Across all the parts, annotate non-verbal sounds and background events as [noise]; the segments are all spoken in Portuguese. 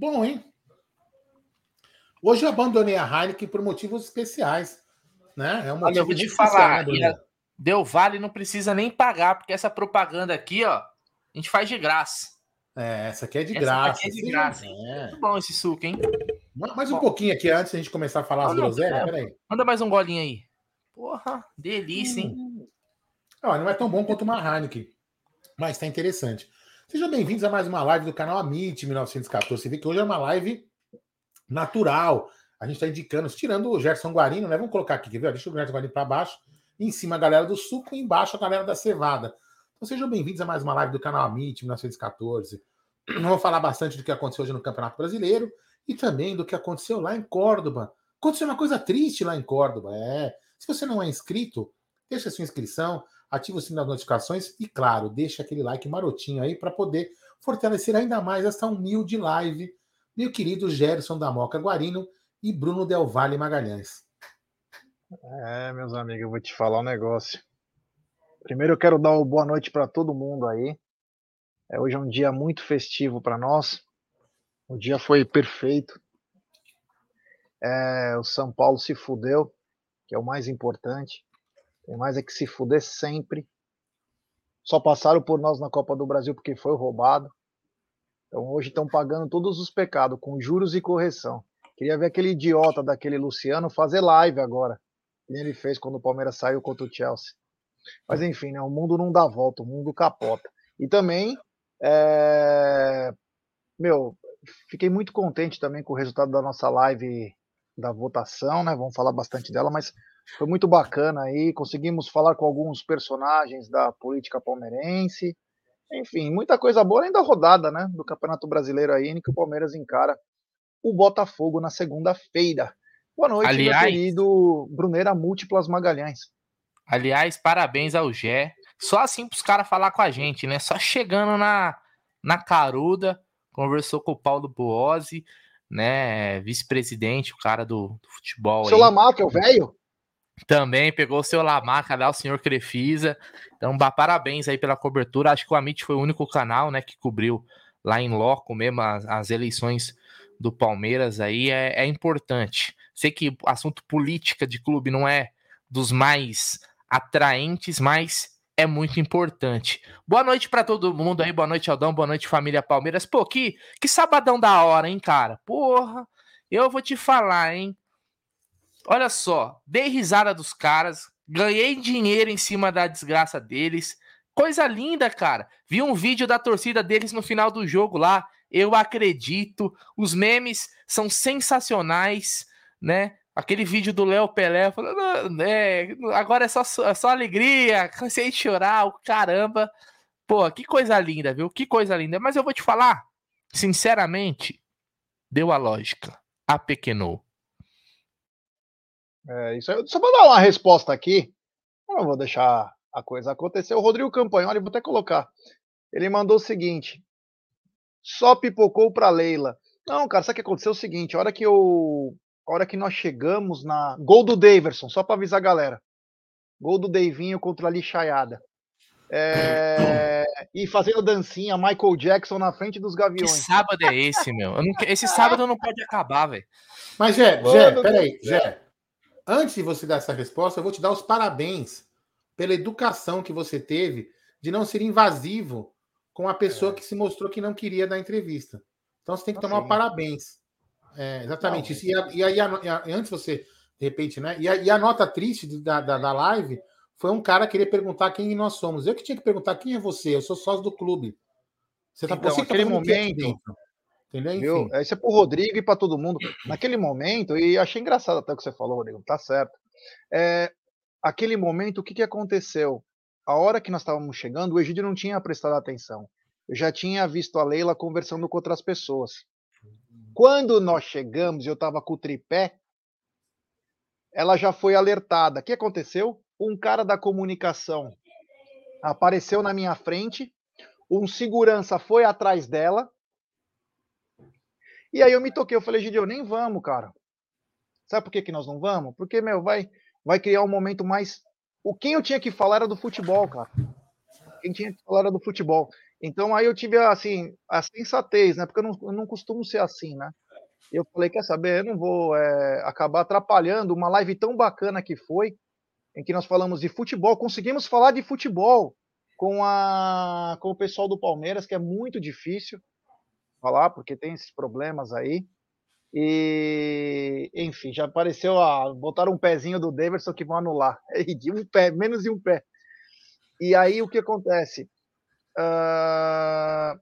Bom, hein? Hoje eu abandonei a Heineken por motivos especiais. Né? É um Olha, eu vou te falar, né, Deu Vale não precisa nem pagar, porque essa propaganda aqui, ó, a gente faz de graça. É, essa aqui é de essa graça. é de graça, hein? É. Muito bom esse suco, hein? Mais um bom. pouquinho aqui antes da gente começar a falar as groselhas, peraí. Manda mais um golinho aí. Porra, delícia, hein? Hum. não é tão bom quanto uma Heineken, mas tá interessante. Sejam bem-vindos a mais uma live do canal Amit 1914. Você vê que hoje é uma live natural. A gente está indicando, tirando o Gerson Guarino, né? Vamos colocar aqui, quer ver? Deixa o Gerson Guarino para baixo. Em cima a galera do suco embaixo a galera da cevada. Então sejam bem-vindos a mais uma live do canal Amit 1914. Vamos falar bastante do que aconteceu hoje no Campeonato Brasileiro e também do que aconteceu lá em Córdoba. Aconteceu uma coisa triste lá em Córdoba. É. Se você não é inscrito, deixa sua inscrição, ativa o sininho das notificações e, claro, deixa aquele like marotinho aí para poder fortalecer ainda mais essa humilde live meu querido Gerson da Moca Guarino e Bruno Del Valle Magalhães. É, meus amigos, eu vou te falar um negócio. Primeiro eu quero dar uma boa noite para todo mundo aí. É, hoje é um dia muito festivo para nós. O dia foi perfeito. É, o São Paulo se fudeu, que é o mais importante. Tem mais é que se fuder sempre. Só passaram por nós na Copa do Brasil porque foi roubado. Então hoje estão pagando todos os pecados, com juros e correção. Queria ver aquele idiota daquele Luciano fazer live agora. Que ele fez quando o Palmeiras saiu contra o Chelsea. Mas enfim, né, o mundo não dá volta, o mundo capota. E também, é... meu, fiquei muito contente também com o resultado da nossa live da votação, né? Vamos falar bastante dela, mas foi muito bacana aí. Conseguimos falar com alguns personagens da política palmeirense. Enfim, muita coisa boa ainda rodada, né? Do Campeonato Brasileiro aí, em que o Palmeiras encara o Botafogo na segunda-feira. Boa noite, aliás, meu querido Bruneira Múltiplas Magalhães. Aliás, parabéns ao Gé. Só assim para os caras falar com a gente, né? Só chegando na, na caruda, conversou com o Paulo Boazzi, né? Vice-presidente, o cara do, do futebol. Seu Lamarca, é o velho? Também pegou o seu Lamarca lá, o senhor Crefisa. Então, parabéns aí pela cobertura. Acho que o Amit foi o único canal, né, que cobriu lá em loco mesmo as, as eleições do Palmeiras aí. É, é importante. Sei que assunto política de clube não é dos mais atraentes, mas é muito importante. Boa noite para todo mundo aí, boa noite Aldão, boa noite família Palmeiras. Pô, que, que sabadão da hora, hein, cara? Porra, eu vou te falar, hein? Olha só, dei risada dos caras, ganhei dinheiro em cima da desgraça deles. Coisa linda, cara. Vi um vídeo da torcida deles no final do jogo lá. Eu acredito. Os memes são sensacionais, né? Aquele vídeo do Léo Pelé falando, é, agora é só, é só alegria, [laughs] cansei de chorar, o caramba. Pô, que coisa linda, viu? Que coisa linda. Mas eu vou te falar, sinceramente, deu a lógica. Apequenou. É, isso aí, só para dar uma resposta aqui, eu não vou deixar a coisa acontecer. O Rodrigo Campanholi, vou até colocar. Ele mandou o seguinte: só pipocou para Leila. Não, cara, sabe o que aconteceu? É o seguinte: a hora que eu. A hora que nós chegamos na. Gol do Daverson, só para avisar a galera. Gol do Davinho contra a Lixaiada. É... e fazendo dancinha, Michael Jackson na frente dos Gaviões. Que sábado é esse, meu? Não... Esse sábado não pode acabar, velho. Mas, Jé, Jé, peraí, Jé. Antes de você dar essa resposta, eu vou te dar os parabéns pela educação que você teve de não ser invasivo com a pessoa é. que se mostrou que não queria dar entrevista. Então você tem que tomar assim. parabéns. É, exatamente não, isso. E, aí, antes você, de repente, né? E a, e a nota triste da, da, da, live foi um cara querer perguntar quem nós somos. Eu que tinha que perguntar quem é você. Eu sou sócio do clube. Você tá, então, você tá momento. Entendeu? Enfim. Isso é pro Rodrigo e para todo mundo. Naquele momento, e achei engraçado até o que você falou, Rodrigo, tá certo. É, aquele momento, o que, que aconteceu? A hora que nós estávamos chegando, o Egídio não tinha prestado atenção. Eu já tinha visto a Leila conversando com outras pessoas. Quando nós chegamos eu estava com o tripé, ela já foi alertada. O que aconteceu? Um cara da comunicação apareceu na minha frente, um segurança foi atrás dela, e aí eu me toquei, eu falei, Gideon, nem vamos, cara. Sabe por que, que nós não vamos? Porque, meu, vai, vai criar um momento mais. O quem eu tinha que falar era do futebol, cara. Quem tinha que falar era do futebol. Então aí eu tive assim a sensatez, né? Porque eu não, eu não costumo ser assim, né? Eu falei, quer saber? Eu não vou é, acabar atrapalhando uma live tão bacana que foi, em que nós falamos de futebol, conseguimos falar de futebol com a com o pessoal do Palmeiras, que é muito difícil falar, porque tem esses problemas aí. E, enfim, já apareceu, a, botaram um pezinho do Davidson que vão anular. [laughs] É um pé, menos de um pé. E aí o que acontece? Uh,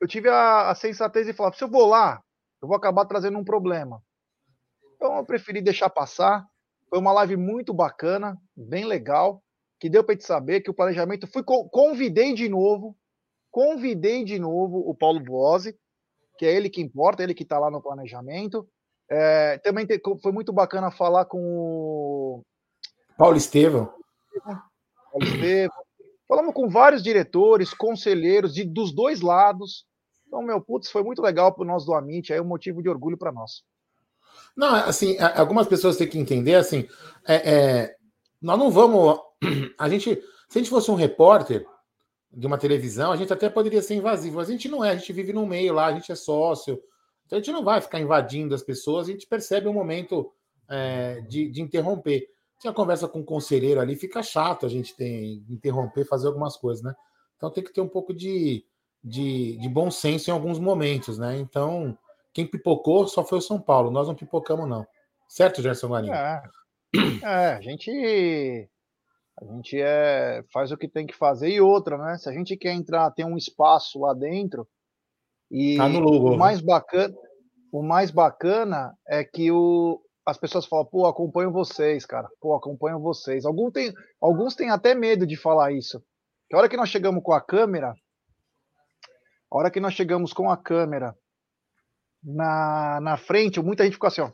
eu tive a, a, sensatez de falar: se eu vou lá, eu vou acabar trazendo um problema. Então eu preferi deixar passar. Foi uma live muito bacana, bem legal, que deu para te saber que o planejamento. Fui convidei de novo, convidei de novo o Paulo Boazzi, que é ele que importa, ele que está lá no planejamento. É, também te, foi muito bacana falar com o Paulo Estevam. Paulo Estevam. Falamos com vários diretores, conselheiros de, dos dois lados. Então, meu putz, foi muito legal para nós do Amit, é um motivo de orgulho para nós. Não, assim, algumas pessoas têm que entender, assim, é, é, nós não vamos. [clears throat] A gente, se a gente fosse um repórter, de uma televisão, a gente até poderia ser invasivo, mas a gente não é, a gente vive no meio lá, a gente é sócio, então a gente não vai ficar invadindo as pessoas, a gente percebe o um momento é, de, de, interromper. Se a conversa com o conselheiro ali, fica chato a gente ter, interromper, fazer algumas coisas, né? Então tem que ter um pouco de, de, de bom senso em alguns momentos, né? Então, quem pipocou só foi o São Paulo, nós não pipocamos, não. Certo, Gerson Guarini? É, é a gente a gente é, faz o que tem que fazer e outra, né? Se a gente quer entrar, tem um espaço lá dentro e tá no logo. o mais bacana, o mais bacana é que o, as pessoas falam, pô, acompanho vocês, cara, pô, acompanho vocês. Alguns têm, alguns têm até medo de falar isso. Que a hora que nós chegamos com a câmera, a hora que nós chegamos com a câmera na, na frente, muita gente ficou assim, ó.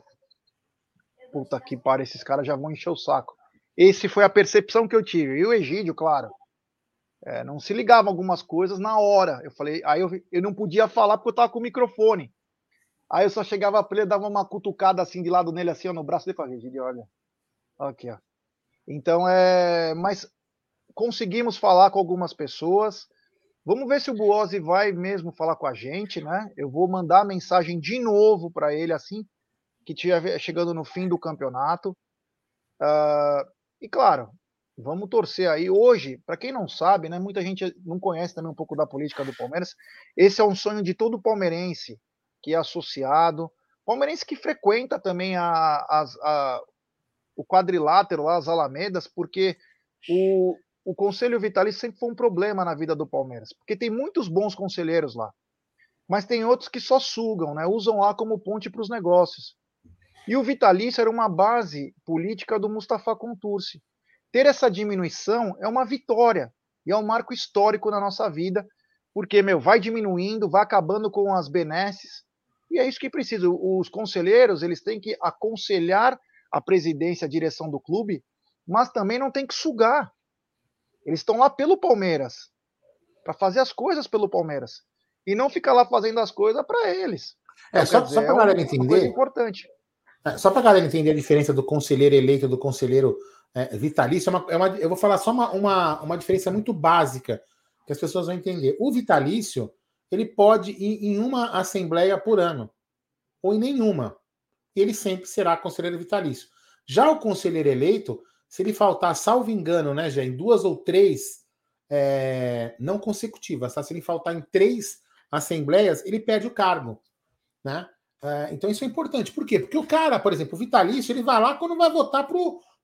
Puta que pariu, esses caras já vão encher o saco. Esse foi a percepção que eu tive. E o Egídio, claro, é, não se ligava algumas coisas na hora. Eu falei, aí eu, eu não podia falar porque eu tava com o microfone. Aí eu só chegava para ele, dava uma cutucada assim de lado nele, assim, ó, no braço dele, falei, Egídio, olha, aqui, ó. Então, é, mas conseguimos falar com algumas pessoas. Vamos ver se o Buozzi vai mesmo falar com a gente, né? Eu vou mandar a mensagem de novo para ele assim que estiver chegando no fim do campeonato. Uh, e claro, vamos torcer aí. Hoje, para quem não sabe, né, muita gente não conhece também um pouco da política do Palmeiras. Esse é um sonho de todo palmeirense que é associado, palmeirense que frequenta também a, a, a, o quadrilátero lá, as Alamedas, porque o, o Conselho Vitalício sempre foi um problema na vida do Palmeiras, porque tem muitos bons conselheiros lá, mas tem outros que só sugam, né, usam lá como ponte para os negócios. E o vitalício era uma base política do Mustafa Contursi. Ter essa diminuição é uma vitória e é um marco histórico na nossa vida, porque, meu, vai diminuindo, vai acabando com as benesses, e é isso que precisa. Os conselheiros, eles têm que aconselhar a presidência, a direção do clube, mas também não tem que sugar. Eles estão lá pelo Palmeiras, para fazer as coisas pelo Palmeiras, e não ficar lá fazendo as coisas para eles. É, então, só, dizer, só para a galera entender. importante. É, só para a galera entender a diferença do conselheiro eleito do conselheiro é, vitalício, é uma, é uma, eu vou falar só uma, uma, uma diferença muito básica que as pessoas vão entender. O vitalício, ele pode ir em uma assembleia por ano, ou em nenhuma. Ele sempre será conselheiro vitalício. Já o conselheiro eleito, se ele faltar, salvo engano, né, já em duas ou três é, não consecutivas, tá? se ele faltar em três assembleias, ele perde o cargo. Né? É, então isso é importante. Por quê? Porque o cara, por exemplo, o vitalício, ele vai lá quando vai votar para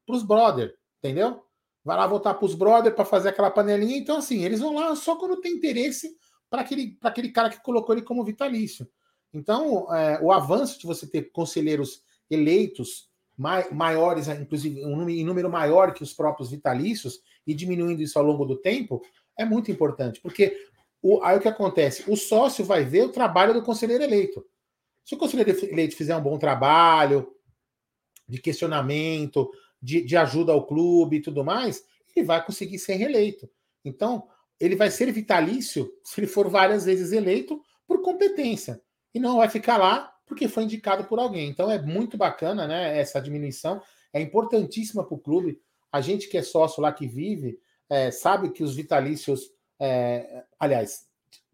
os brother, entendeu? Vai lá votar para os brother para fazer aquela panelinha. Então, assim, eles vão lá só quando tem interesse para aquele, aquele cara que colocou ele como vitalício. Então, é, o avanço de você ter conselheiros eleitos mai, maiores, inclusive um número, em número maior que os próprios vitalícios, e diminuindo isso ao longo do tempo, é muito importante. Porque o, aí o que acontece? O sócio vai ver o trabalho do conselheiro eleito. Se o conselheiro eleito fizer um bom trabalho de questionamento, de, de ajuda ao clube e tudo mais, ele vai conseguir ser reeleito. Então, ele vai ser vitalício se ele for várias vezes eleito por competência. E não vai ficar lá porque foi indicado por alguém. Então é muito bacana, né? Essa diminuição é importantíssima para o clube. A gente que é sócio lá que vive é, sabe que os vitalícios É, aliás,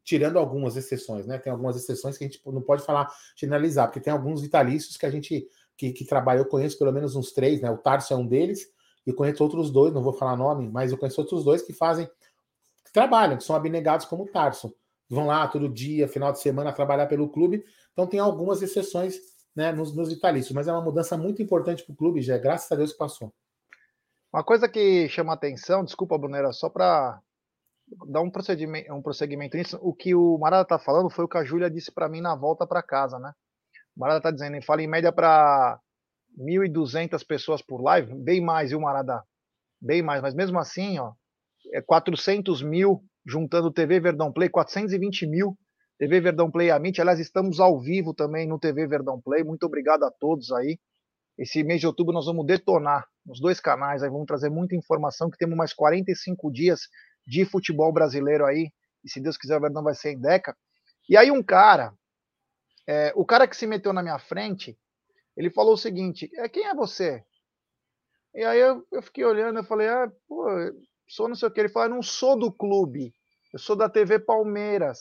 tirando algumas exceções, né? Tem algumas exceções que a gente não pode falar, generalizar, porque tem alguns vitalícios que a gente que, que trabalha, eu conheço pelo menos uns três, né? O Tarso é um deles, e conheço outros dois, não vou falar nome, mas eu conheço outros dois que fazem, trabalham, que são abnegados como o Tarso. Vão lá todo dia, final de semana, trabalhar pelo clube. Então tem algumas exceções né, nos, nos vitalícios, mas é uma mudança muito importante para o clube, já graças a Deus que passou. Uma coisa que chama atenção, desculpa, Brunera, só para dar um procedimento, um prosseguimento nisso, o que o Marada está falando foi o que a Júlia disse para mim na volta para casa, né? O Marada está dizendo, ele fala em média para 1.200 pessoas por live, bem mais, viu, Marada? Bem mais, mas mesmo assim, ó, é 400 mil juntando TV Verdão Play, 420 mil TV Verdão Play Amit. Aliás, estamos ao vivo também no TV Verdão Play. Muito obrigado a todos aí. Esse mês de outubro nós vamos detonar nos dois canais, aí vamos trazer muita informação, que temos mais 45 dias de futebol brasileiro aí, e se Deus quiser o Verdão vai ser em Deca. E aí um cara, é, o cara que se meteu na minha frente, ele falou o seguinte: é, quem é você? E aí eu, eu fiquei olhando, eu falei, ah, pô, sou não sei o que. Ele falou, não sou do clube, eu sou da TV Palmeiras.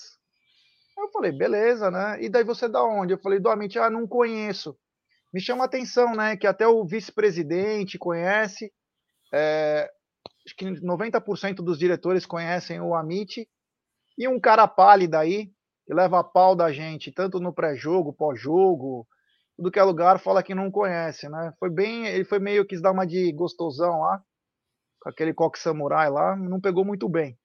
Eu falei, beleza, né? E daí você é da onde? Eu falei, do Amit, ah, não conheço. Me chama a atenção, né? Que até o vice-presidente conhece, é, acho que 90% dos diretores conhecem o Amit, e um cara pálido aí, que leva a pau da gente, tanto no pré-jogo, pós-jogo, tudo que é lugar, fala que não conhece, né? Foi bem, ele foi meio quis dar uma de gostosão lá, com aquele coque samurai lá, não pegou muito bem.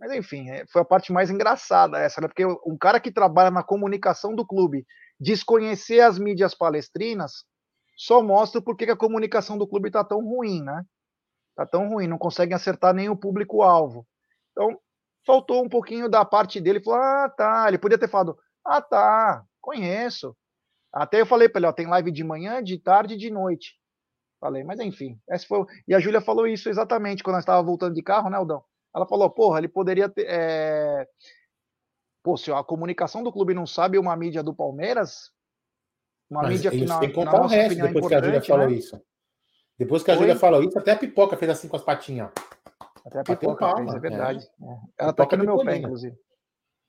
Mas enfim, é, foi a parte mais engraçada essa, né? Porque um cara que trabalha na comunicação do clube desconhecer as mídias palestrinas só mostra por que a comunicação do clube tá tão ruim, né? Tá tão ruim, não conseguem acertar nem o público-alvo. Então, faltou um pouquinho da parte dele, falou: "Ah, tá". Ele podia ter falado: "Ah, tá, conheço". Até eu falei para ele, ó, tem live de manhã, de tarde e de noite. Falei, mas enfim, essa foi. E a Júlia falou isso exatamente quando nós estava voltando de carro, né, Aldão? Ela falou, porra, ele poderia ter. É... Pô, se a comunicação do clube não sabe uma mídia do Palmeiras, uma mas mídia que na, tem que contar o resto é depois que a Júlia falou né? isso. Depois que a Júlia falou isso, até a pipoca fez assim com as patinhas. Até a pipoca palma, fez, é verdade. É. É. Ela tá aqui no meu pé, inclusive.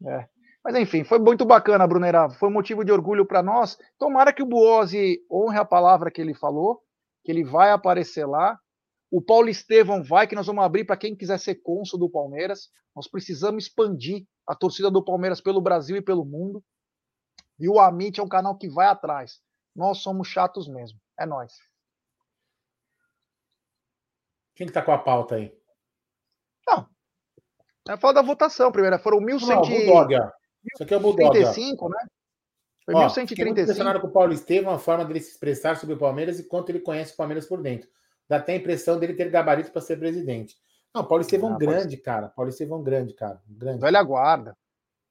É. Mas enfim, foi muito bacana, Brunera. Foi motivo de orgulho para nós. Tomara que o Buozzi honre a palavra que ele falou, que ele vai aparecer lá. O Paulo Estevão vai, que nós vamos abrir para quem quiser ser cônsul do Palmeiras. Nós precisamos expandir a torcida do Palmeiras pelo Brasil e pelo mundo. E o Amit é um canal que vai atrás. Nós somos chatos mesmo. É nós. Quem que tá com a pauta aí? Não. É falar da votação primeiro. Foram 1.100. Não, Bulldog, isso aqui é o Bulldog. 35, né? Foi Ó, 1135. impressionado com o Paulo Estevam, a forma dele se expressar sobre o Palmeiras e quanto ele conhece o Palmeiras por dentro. Dá até a impressão dele ter gabarito para ser presidente. Não, Paulo Estevam ah, grande, pode... cara. Paulo Estevam grande, cara. Grande. Velha guarda.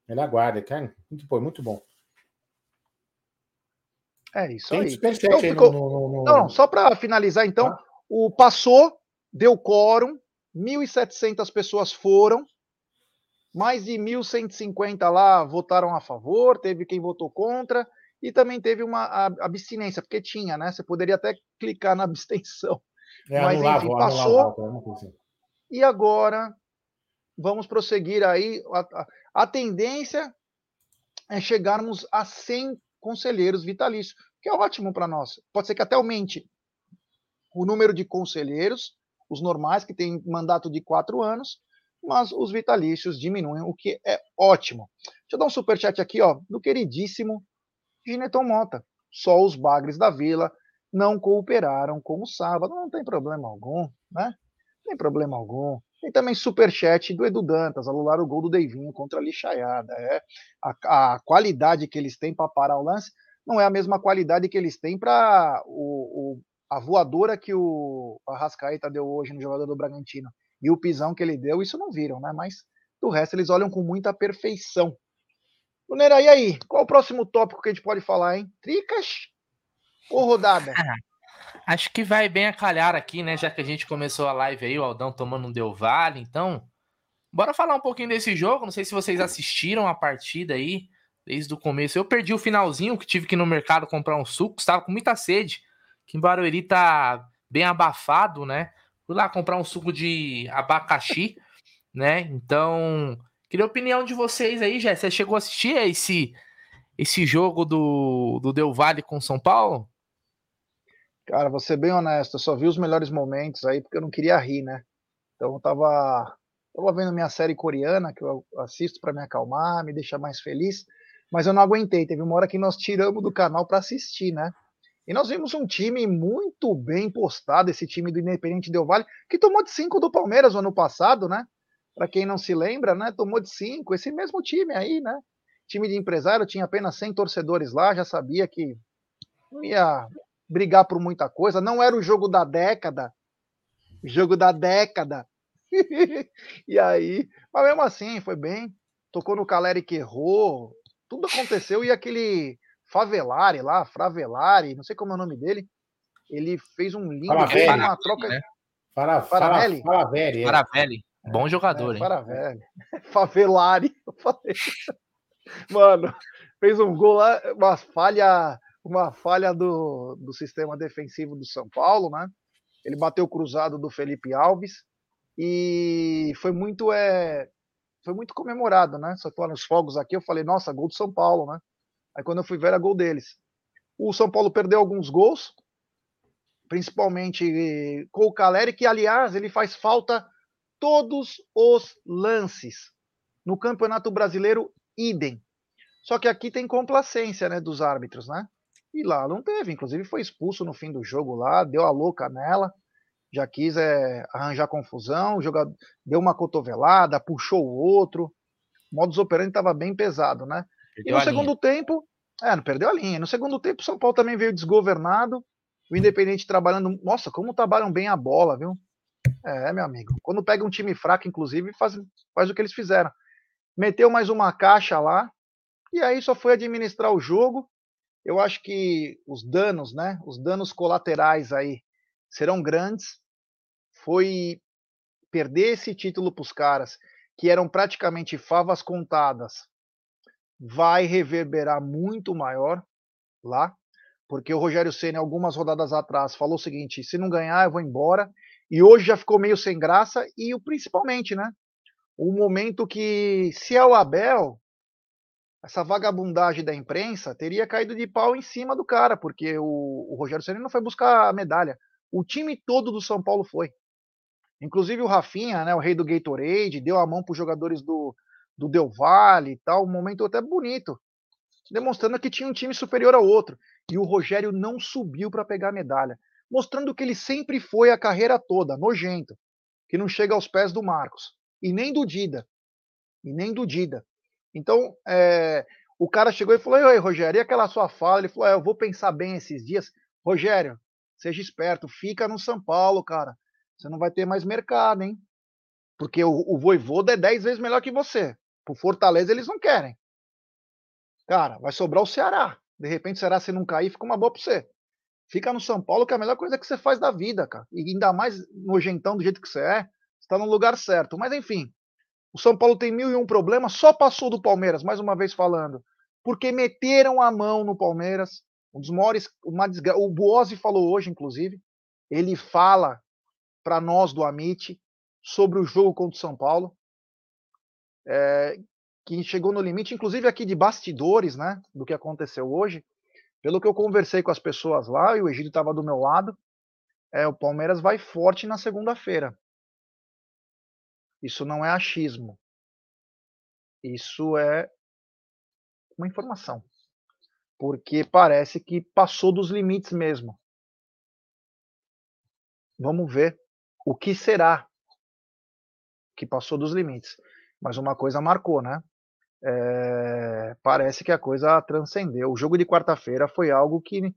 Velha guarda, cara. Muito bom, muito bom. É isso Tem aí. Então, ficou... no, no, no... Não, só para finalizar, então, ah. o passou, deu quórum, 1.700 pessoas foram, mais de 1.150 lá votaram a favor, teve quem votou contra, e também teve uma abstinência, porque tinha, né? Você poderia até clicar na [laughs] abstenção. É, Mas enfim, passou. Volta, e agora vamos prosseguir aí. A, a, a, tendência é chegarmos a 100 conselheiros vitalícios, que é ótimo para nós. Pode ser que até aumente o número de conselheiros, os normais, que têm mandato de quatro anos, mas os vitalícios diminuem, o que é ótimo. Deixa eu dar um superchat aqui, ó, do queridíssimo Gineton Mota. Só os bagres da vila não cooperaram com o sábado. Não tem problema algum, né? Não tem problema algum. Tem também superchat do Edu Dantas, alular o gol do Deivinho contra a lixaiada. É. A, a qualidade que eles têm para parar o lance não é a mesma qualidade que eles têm para o, o, a voadora que o Arrascaeta deu hoje no jogador do Bragantino e o pisão que ele deu, isso não viram, né? Mas do resto eles olham com muita perfeição. Lunera, e aí? Qual o próximo tópico que a gente pode falar, hein? Tricas ou rodada? acho que vai bem a calhar aqui, né? Já que a gente começou a live aí, o Aldão tomando um Del Vale, então. Bora falar um pouquinho desse jogo. Não sei se vocês assistiram a partida aí desde o começo. Eu perdi o finalzinho, que tive que ir no mercado comprar um suco, estava com muita sede. Que em Barueri tá bem abafado, né? Fui lá comprar um suco de abacaxi né? Então, queria a opinião de vocês aí, Jé. Você chegou a assistir esse, esse jogo do, do Del Valle com São Paulo? Cara, vou ser bem honesto, eu só vi os melhores momentos aí porque eu não queria rir, né? Então eu tava, tava vendo minha série coreana que eu assisto para me acalmar, me deixar mais feliz, mas eu não aguentei. Teve uma hora que nós tiramos do canal para assistir, né? E nós vimos um time muito bem postado, esse time do Independente Del Vale, que tomou de 5 do Palmeiras no ano passado, né? Para quem não se lembra, né? Tomou de 5, esse mesmo time aí, né? Time de empresário tinha apenas 100 torcedores lá, já sabia que não ia brigar por muita coisa. Não era o jogo da década. Jogo da década. [laughs] e aí, mas mesmo assim, foi bem. Tocou no Caleri que errou. Tudo aconteceu. E aquele Favelari lá, Fravelari, não sei como é o nome dele. Ele fez um lindo uma troca. Né? Para, Faravelli? Faravelli. Faravelli. É. Bom jogador, é, hein? Faravelli. [laughs] Favelari. Mano, fez um gol lá, uma falha uma falha do, do sistema defensivo do São Paulo, né? Ele bateu o cruzado do Felipe Alves e foi muito é, foi muito comemorado, né? Só tô nos fogos aqui, eu falei, nossa, gol do São Paulo, né? Aí quando eu fui ver era gol deles. O São Paulo perdeu alguns gols, principalmente com o Caleri, que aliás ele faz falta todos os lances. No Campeonato Brasileiro, idem. Só que aqui tem complacência, né, dos árbitros, né? E lá não teve, inclusive foi expulso no fim do jogo lá, deu a louca nela, já quis é, arranjar confusão, jogador, deu uma cotovelada, puxou o outro. O modus operandi estava bem pesado, né? Perdeu e no segundo linha. tempo, é, não perdeu a linha. No segundo tempo, o São Paulo também veio desgovernado. O Independente trabalhando. Nossa, como trabalham bem a bola, viu? É, meu amigo. Quando pega um time fraco, inclusive, faz, faz o que eles fizeram. Meteu mais uma caixa lá. E aí só foi administrar o jogo eu acho que os danos, né, os danos colaterais aí serão grandes. Foi perder esse título para os caras que eram praticamente favas contadas, vai reverberar muito maior lá, porque o Rogério Ceni algumas rodadas atrás falou o seguinte: se não ganhar eu vou embora. E hoje já ficou meio sem graça e o principalmente, né? O momento que se é o Abel, essa vagabundagem da imprensa teria caído de pau em cima do cara, porque o, o Rogério Ceni não foi buscar a medalha. O time todo do São Paulo foi. Inclusive o Rafinha, né, o rei do Gatorade, deu a mão para os jogadores do, do Del Valle e tal, um momento até bonito, demonstrando que tinha um time superior ao outro. E o Rogério não subiu para pegar a medalha, mostrando que ele sempre foi a carreira toda, nojento, que não chega aos pés do Marcos, e nem do Dida, e nem do Dida. Então, é, o cara chegou e falou: Oi, Rogério, e aquela sua fala? Ele falou: é, Eu vou pensar bem esses dias. Rogério, seja esperto, fica no São Paulo, cara. Você não vai ter mais mercado, hein? Porque o, o Voivoda é 10 vezes melhor que você. Por Fortaleza, eles não querem. Cara, vai sobrar o Ceará. De repente, o Ceará, se não cair, fica uma boa pra você. Fica no São Paulo, que é a melhor coisa que você faz da vida, cara. E ainda mais nojentão do jeito que você é, você tá no lugar certo. Mas enfim, o São Paulo tem mil e um problemas, só passou do Palmeiras, mais uma vez falando, porque meteram a mão no Palmeiras. Um dos maiores, uma desgra... o Buozzi falou hoje, inclusive, ele fala para nós do Amit sobre o jogo contra o São Paulo, é, que chegou no limite, inclusive aqui de bastidores, né, do que aconteceu hoje. Pelo que eu conversei com as pessoas lá, e o Egídio estava do meu lado, é, o Palmeiras vai forte na segunda-feira. Isso não é achismo. Isso é uma informação. Porque parece que passou dos limites mesmo. Vamos ver o que será que passou dos limites. Mas uma coisa marcou, né? É, parece que a coisa transcendeu. O jogo de quarta-feira foi algo que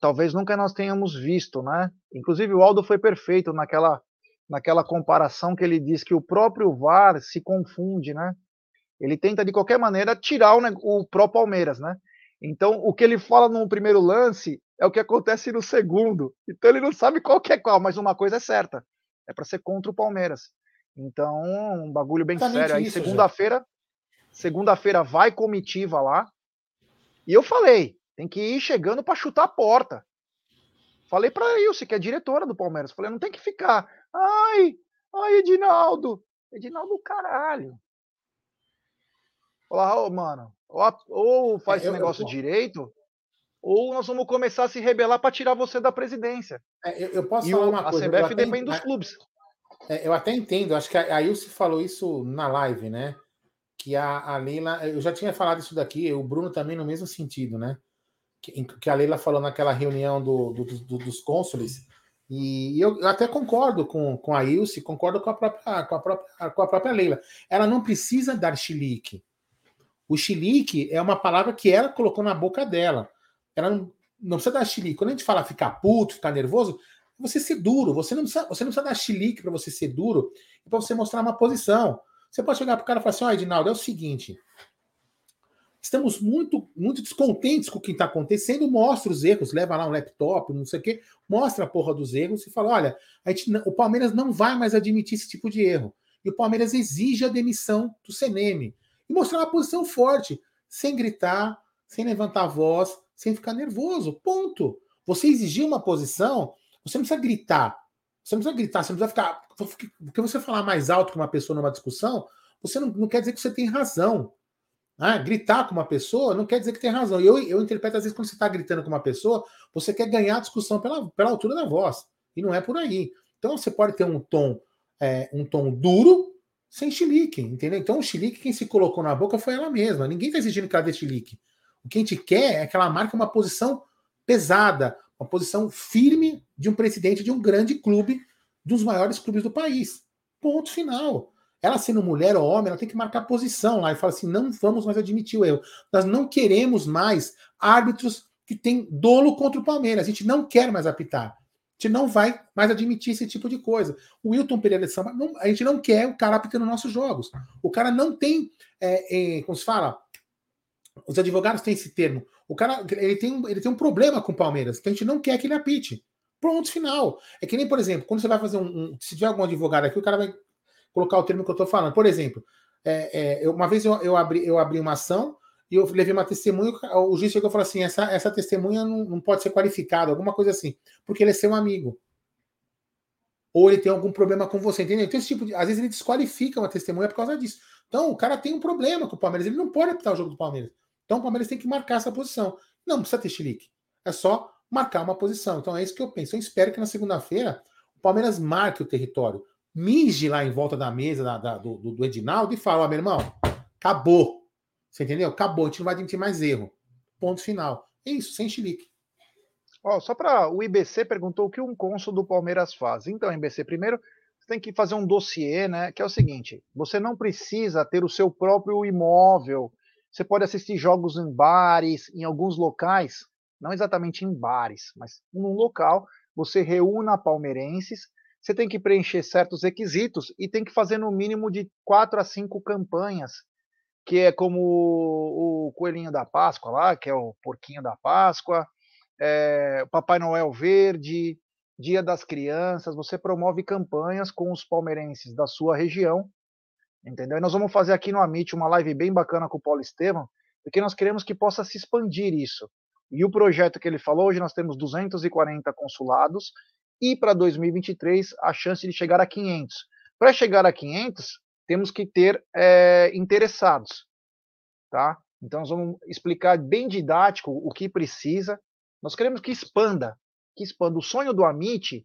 talvez nunca nós tenhamos visto, né? Inclusive o Aldo foi perfeito naquela naquela comparação que ele diz que o próprio VAR se confunde, né? Ele tenta de qualquer maneira tirar o, o pró Palmeiras, né? Então, o que ele fala no primeiro lance é o que acontece no segundo. Então, ele não sabe qual que é qual, mas uma coisa é certa: é para ser contra o Palmeiras. Então, um bagulho bem sério. Aí, segunda-feira, segunda-feira vai comitiva lá. E eu falei: tem que ir chegando para chutar a porta. Falei para a Ilse, que é diretora do Palmeiras. Falei: não tem que ficar Ai, ai, Edinaldo, Edinaldo, caralho. Olá, oh, mano. Ou, ou faz é, esse negócio eu, direito, ou nós vamos começar a se rebelar para tirar você da presidência. É, eu, eu, posso e falar uma a coisa. A CBF depende dos clubes. É, eu até entendo, acho que a, Ilse falou isso na live, né? Que a, a Leila, eu já tinha falado isso daqui, o Bruno também no mesmo sentido, né? Que, que a Leila falou naquela reunião do, do, do, dos cônsules, e eu, eu, até concordo com, com a Ilse, concordo com a, própria, com, a própria, com a própria Leila. Ela não precisa dar chilique. O chilique é uma palavra que ela colocou na boca dela. Ela não, não precisa dar chilique. Quando a gente fala ficar puto, ficar nervoso, você ser duro. Você não precisa, você não precisa dar chilique para você ser duro e para você mostrar uma posição. Você pode chegar para o cara e falar assim: ó, oh, Edinaldo, é o seguinte. Estamos muito, muito descontentes com o que está acontecendo. Mostra os erros, leva lá um laptop, não sei o quê, mostra a porra dos erros e fala: olha, a gente, o Palmeiras não vai mais admitir esse tipo de erro. E o Palmeiras exige a demissão do CNM. E mostrar uma posição forte, sem gritar, sem levantar a voz, sem ficar nervoso. Ponto. Você exigir uma posição você não precisa gritar. Você não precisa gritar, você não precisa ficar. Porque você falar mais alto com uma pessoa numa discussão, você não, não quer dizer que você tem razão. Ah, gritar com uma pessoa não quer dizer que tem razão. Eu, eu interpreto, às vezes, quando você está gritando com uma pessoa, você quer ganhar a discussão pela, pela altura da voz. E não é por aí. Então você pode ter um tom, é, um tom duro sem chilique, entendeu? Então o chilique, quem se colocou na boca foi ela mesma. Ninguém está exigindo que ela dê chilique. O que a gente quer é que ela marque uma posição pesada, uma posição firme de um presidente de um grande clube, dos maiores clubes do país. Ponto final. Ela sendo mulher ou homem, ela tem que marcar posição lá e falar assim: não vamos mais admitir o erro. Nós não queremos mais árbitros que têm dolo contra o Palmeiras. A gente não quer mais apitar. A gente não vai mais admitir esse tipo de coisa. O Wilton Pereira de Samba, a gente não quer o cara apitando nossos jogos. O cara não tem, é, é, como se fala, os advogados têm esse termo. O cara ele tem, ele tem um problema com o Palmeiras, então a gente não quer que ele apite. Pronto, final. É que nem, por exemplo, quando você vai fazer um. um se tiver algum advogado aqui, o cara vai colocar o termo que eu estou falando. Por exemplo, é, é, uma vez eu, eu, abri, eu abri uma ação e eu levei uma testemunha, o juiz chegou e falou assim: essa, essa testemunha não, não pode ser qualificada, alguma coisa assim, porque ele é seu amigo. Ou ele tem algum problema com você, entendeu? Então, esse tipo de. Às vezes ele desqualifica uma testemunha por causa disso. Então, o cara tem um problema com o Palmeiras, ele não pode apitar o jogo do Palmeiras. Então, o Palmeiras tem que marcar essa posição. Não precisa ter chilique. É só marcar uma posição. Então, é isso que eu penso. Eu espero que na segunda-feira o Palmeiras marque o território. Mige lá em volta da mesa da, da, do, do, Edinaldo e fala: ó, meu irmão, acabou. Você entendeu? Acabou. A gente não vai admitir mais erro. Ponto final. É isso, sem chilique. Ó, só para o IBC perguntou o que um cônsul do Palmeiras faz. Então, IBC, primeiro você tem que fazer um dossiê, né? Que é o seguinte: você não precisa ter o seu próprio imóvel você pode assistir jogos em bares, em alguns locais, não exatamente em bares, mas num local, você reúna palmeirenses, você tem que preencher certos requisitos e tem que fazer no mínimo de quatro a cinco campanhas, que é como o Coelhinho da Páscoa lá, que é o Porquinho da Páscoa, é, Papai Noel Verde, Dia das Crianças, você promove campanhas com os palmeirenses da sua região entendeu? E nós vamos fazer aqui no Amit uma live bem bacana com o Paulo Estevam, porque nós queremos que possa se expandir isso. E o projeto que ele falou, hoje nós temos 240 consulados e para 2023 a chance de chegar a 500. Para chegar a 500, temos que ter é, interessados, tá? Então nós vamos explicar bem didático o que precisa. Nós queremos que expanda, que expanda. O sonho do Amit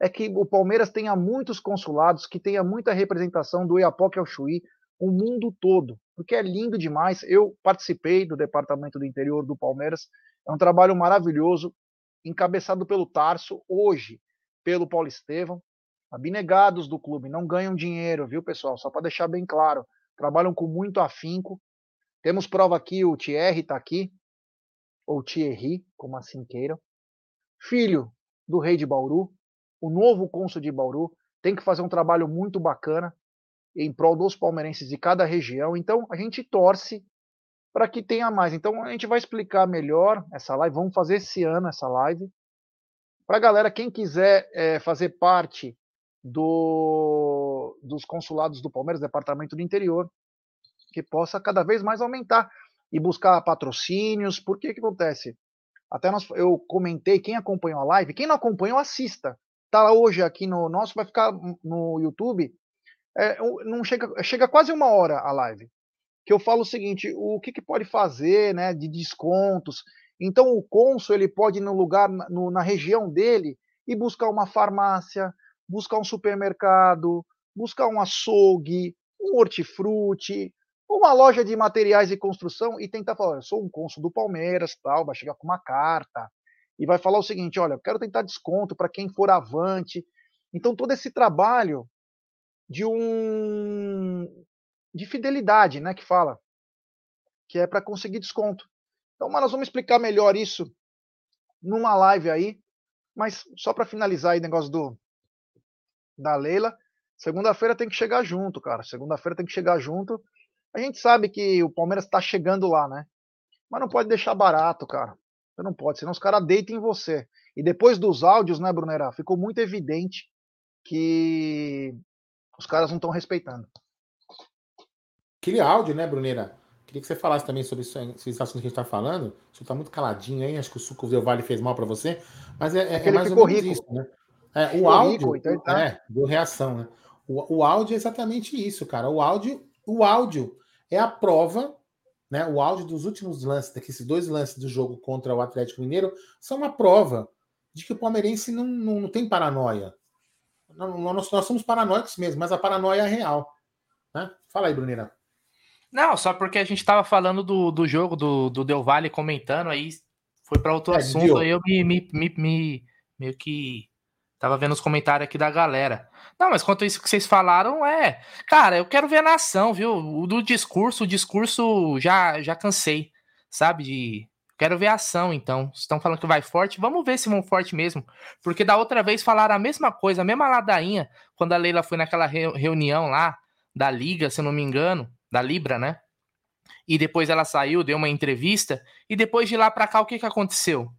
é que o Palmeiras tenha muitos consulados, que tenha muita representação do Iapoque ao Chuí, o mundo todo, porque é lindo demais. Eu participei do departamento do interior do Palmeiras, é um trabalho maravilhoso, encabeçado pelo Tarso, hoje pelo Paulo Estevam. Abnegados do clube, não ganham dinheiro, viu, pessoal? Só para deixar bem claro, trabalham com muito afinco. Temos prova aqui, o Thierry está aqui, ou Thierry, como assim queiram. Filho do rei de Bauru, o novo cônsul de Bauru tem que fazer um trabalho muito bacana em prol dos palmeirenses de cada região. Então, a gente torce para que tenha mais. Então, a gente vai explicar melhor essa live. Vamos fazer esse ano essa live. Para a galera, quem quiser é, fazer parte do, dos consulados do Palmeiras, Departamento do Interior, que possa cada vez mais aumentar e buscar patrocínios. Por que que acontece? Até nós, eu comentei, quem acompanhou a live, quem não acompanhou, assista tá hoje aqui no nosso, vai ficar no YouTube é, não chega, chega quase uma hora a live, que eu falo o seguinte, o que, que pode fazer, né, de descontos. Então o cônsul ele pode ir no lugar, no, na região dele e buscar uma farmácia, buscar um supermercado, buscar um açougue, um hortifruti, uma loja de materiais de construção e tentar falar, eu sou um cônsul do Palmeiras, tal, vai chegar com uma carta e vai falar o seguinte, olha, eu quero tentar desconto para quem for avante. Então todo esse trabalho de um de fidelidade, né, que fala, que é para conseguir desconto. Então, mas nós vamos explicar melhor isso numa live aí, mas só para finalizar aí o negócio do da Leila, segunda-feira tem que chegar junto, cara. Segunda-feira tem que chegar junto. A gente sabe que o Palmeiras está chegando lá, né? Mas não pode deixar barato, cara. Você não pode, senão os caras deitam em você. E depois dos áudios, né, Brunera? Ficou muito evidente que os caras não estão respeitando. Aquele áudio, né, Brunera? Queria que você falasse também sobre isso, esses assuntos que a gente está falando. Você está muito caladinho aí, acho que o suco do Vale fez mal para você. Mas é, é, é mais ou menos rico. isso, né? É, o áudio. Rico, então tá... É, deu reação, né? O, o áudio é exatamente isso, cara. O áudio, o áudio é a prova, né? O áudio dos últimos lances, desses dois lances do jogo contra o Atlético Mineiro, são uma prova de que o palmeirense não, não, não tem paranoia. Nós, nós somos paranoicos mesmo, mas a paranoia é real. Né? Fala aí, Brunira. Não, só porque a gente tava falando do, do jogo do, do Del Valle comentando, aí foi para outro é, assunto, aí eu me, me, me, me, meio que tava vendo os comentários aqui da galera. Não, mas quanto isso que vocês falaram, é. Cara, eu quero ver a nação, viu? O do discurso, o discurso já, já cansei, sabe? De. Quero ver a ação, então. Estão falando que vai forte, vamos ver se vão forte mesmo. Porque da outra vez falaram a mesma coisa, a mesma ladainha, quando a Leila foi naquela reunião lá da Liga, se eu não me engano, da Libra, né? E depois ela saiu, deu uma entrevista, e depois de lá para cá, o que, que aconteceu?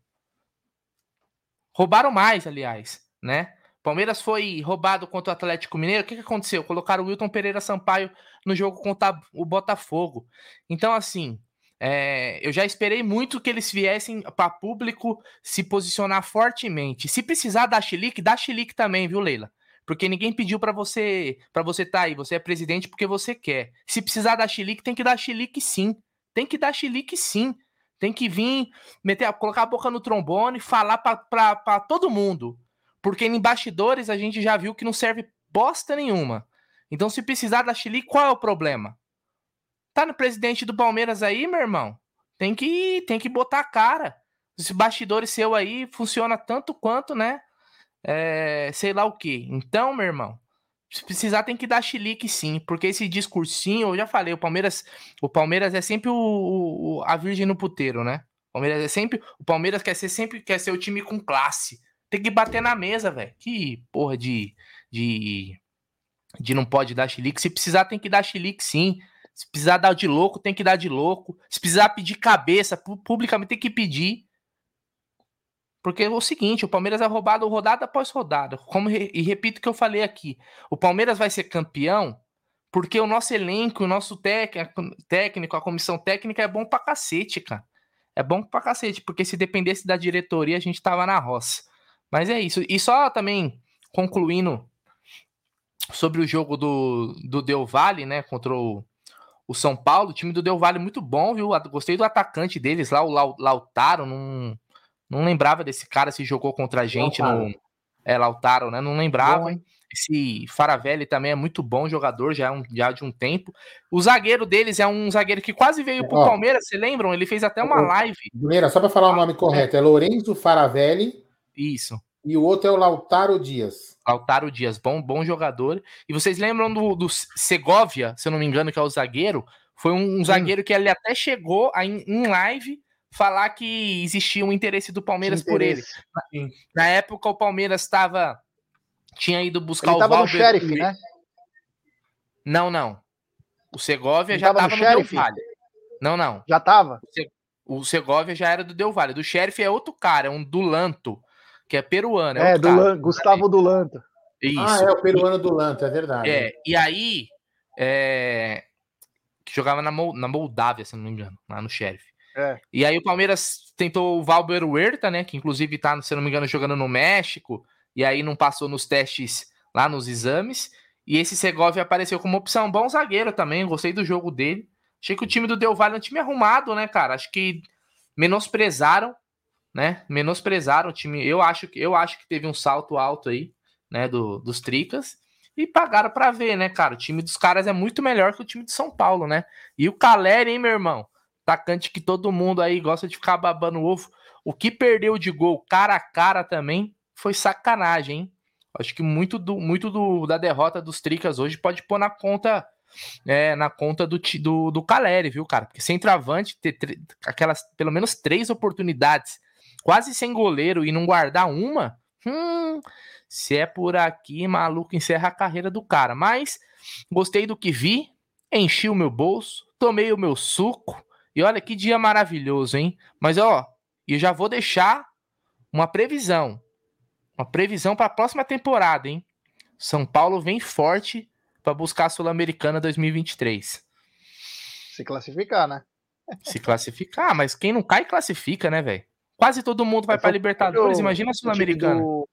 Roubaram mais, aliás, né? Palmeiras foi roubado contra o Atlético Mineiro. O que, que aconteceu? Colocaram o Wilton Pereira Sampaio no jogo contra o Botafogo. Então, assim, é, eu já esperei muito que eles viessem para público se posicionar fortemente. Se precisar dar chilique, dá chilique também, viu, Leila? Porque ninguém pediu para você para você estar tá aí. Você é presidente porque você quer. Se precisar dar chilique, tem que dar chilique sim. Tem que dar chilique sim. Tem que vir, meter, colocar a boca no trombone, falar para todo mundo. Porque em bastidores a gente já viu que não serve bosta nenhuma. Então, se precisar da Chile, qual é o problema? Tá no presidente do Palmeiras aí, meu irmão? Tem que, tem que botar a cara. Esse bastidores seu aí funciona tanto quanto, né? É, sei lá o que. Então, meu irmão, se precisar tem que dar chilique sim, porque esse discursinho, eu já falei, o Palmeiras, o Palmeiras é sempre o, o a virgem no puteiro, né? O Palmeiras é sempre, o Palmeiras quer ser sempre quer ser o time com classe. Tem que bater na mesa, velho. Que porra de, de. De não pode dar chilique. Se precisar, tem que dar chilique sim. Se precisar dar de louco, tem que dar de louco. Se precisar pedir cabeça, publicamente tem que pedir. Porque é o seguinte, o Palmeiras é roubado rodada após rodada. Como, e repito o que eu falei aqui. O Palmeiras vai ser campeão porque o nosso elenco, o nosso técnico, a comissão técnica é bom pra cacete, cara. É bom pra cacete, porque se dependesse da diretoria, a gente tava na roça. Mas é isso. E só também concluindo sobre o jogo do, do Del Valle, né, contra o, o São Paulo, o time do Del Valle muito bom, viu? Gostei do atacante deles lá, o Lautaro, não, não lembrava desse cara se jogou contra a gente Lautaro. no é Lautaro, né? Não lembrava. Bom, Esse Faravelli também é muito bom jogador, já, é um, já de um tempo. O zagueiro deles é um zagueiro que quase veio pro Ó, Palmeiras, você lembram? Ele fez até uma live. Primeira, só para falar o nome correto, é Lourenço Faravelli isso. E o outro é o Lautaro Dias. Lautaro Dias, bom, bom jogador. E vocês lembram do, do Segovia, se eu não me engano, que é o zagueiro? Foi um, um zagueiro que ele até chegou a, em, em live falar que existia um interesse do Palmeiras por ele. Na, na, época, o Palmeiras estava. Tinha ido buscar ele o Valber. no Sheriff, né? Não, não. O Segovia ele já estava no, no Del Valle. Não, não. Já estava? O Segovia já era do Del Valle. Do Sheriff é outro cara, é um Dulanto que é peruano. É, é Dulan, Gustavo Dulanto. Isso. Ah, é o peruano Dulanto, é verdade. É, e aí, é, que jogava na, na Moldávia, se não me engano, lá no Sheriff. É. E aí o Palmeiras tentou o Valber Huerta, né, que inclusive tá, se não me engano, jogando no México, e aí não passou nos testes lá nos exames. E esse Segovia apareceu como opção. Bom zagueiro também, gostei do jogo dele. Achei que o time do Del Valle é um time arrumado, né, cara? Acho que menosprezaram, né? Menosprezaram o time. Eu acho que eu acho que teve um salto alto aí, né, do, dos Tricas e pagaram para ver, né, cara? O time dos caras é muito melhor que o time de São Paulo, né? E o Caleri, hein, meu irmão? Atacante que todo mundo aí gosta de ficar babando o ovo. O que perdeu de gol cara a cara também foi sacanagem, hein? Acho que muito do muito do, da derrota dos Tricas hoje pode pôr na conta é, na conta do, do, do Caleri, viu, cara? Porque centroavante ter aquelas pelo menos três oportunidades, quase sem goleiro e não guardar uma, hum, se é por aqui, maluco, encerra a carreira do cara. Mas gostei do que vi, enchi o meu bolso, tomei o meu suco e olha que dia maravilhoso, hein? Mas ó, eu já vou deixar uma previsão. Uma previsão para a próxima temporada, hein? São Paulo vem forte para buscar a Sul-Americana 2023. Se classificar, né? Se classificar, mas quem não cai, classifica, né, velho? Quase todo mundo vai para Libertadores, imagina a Sul-Americana. Do,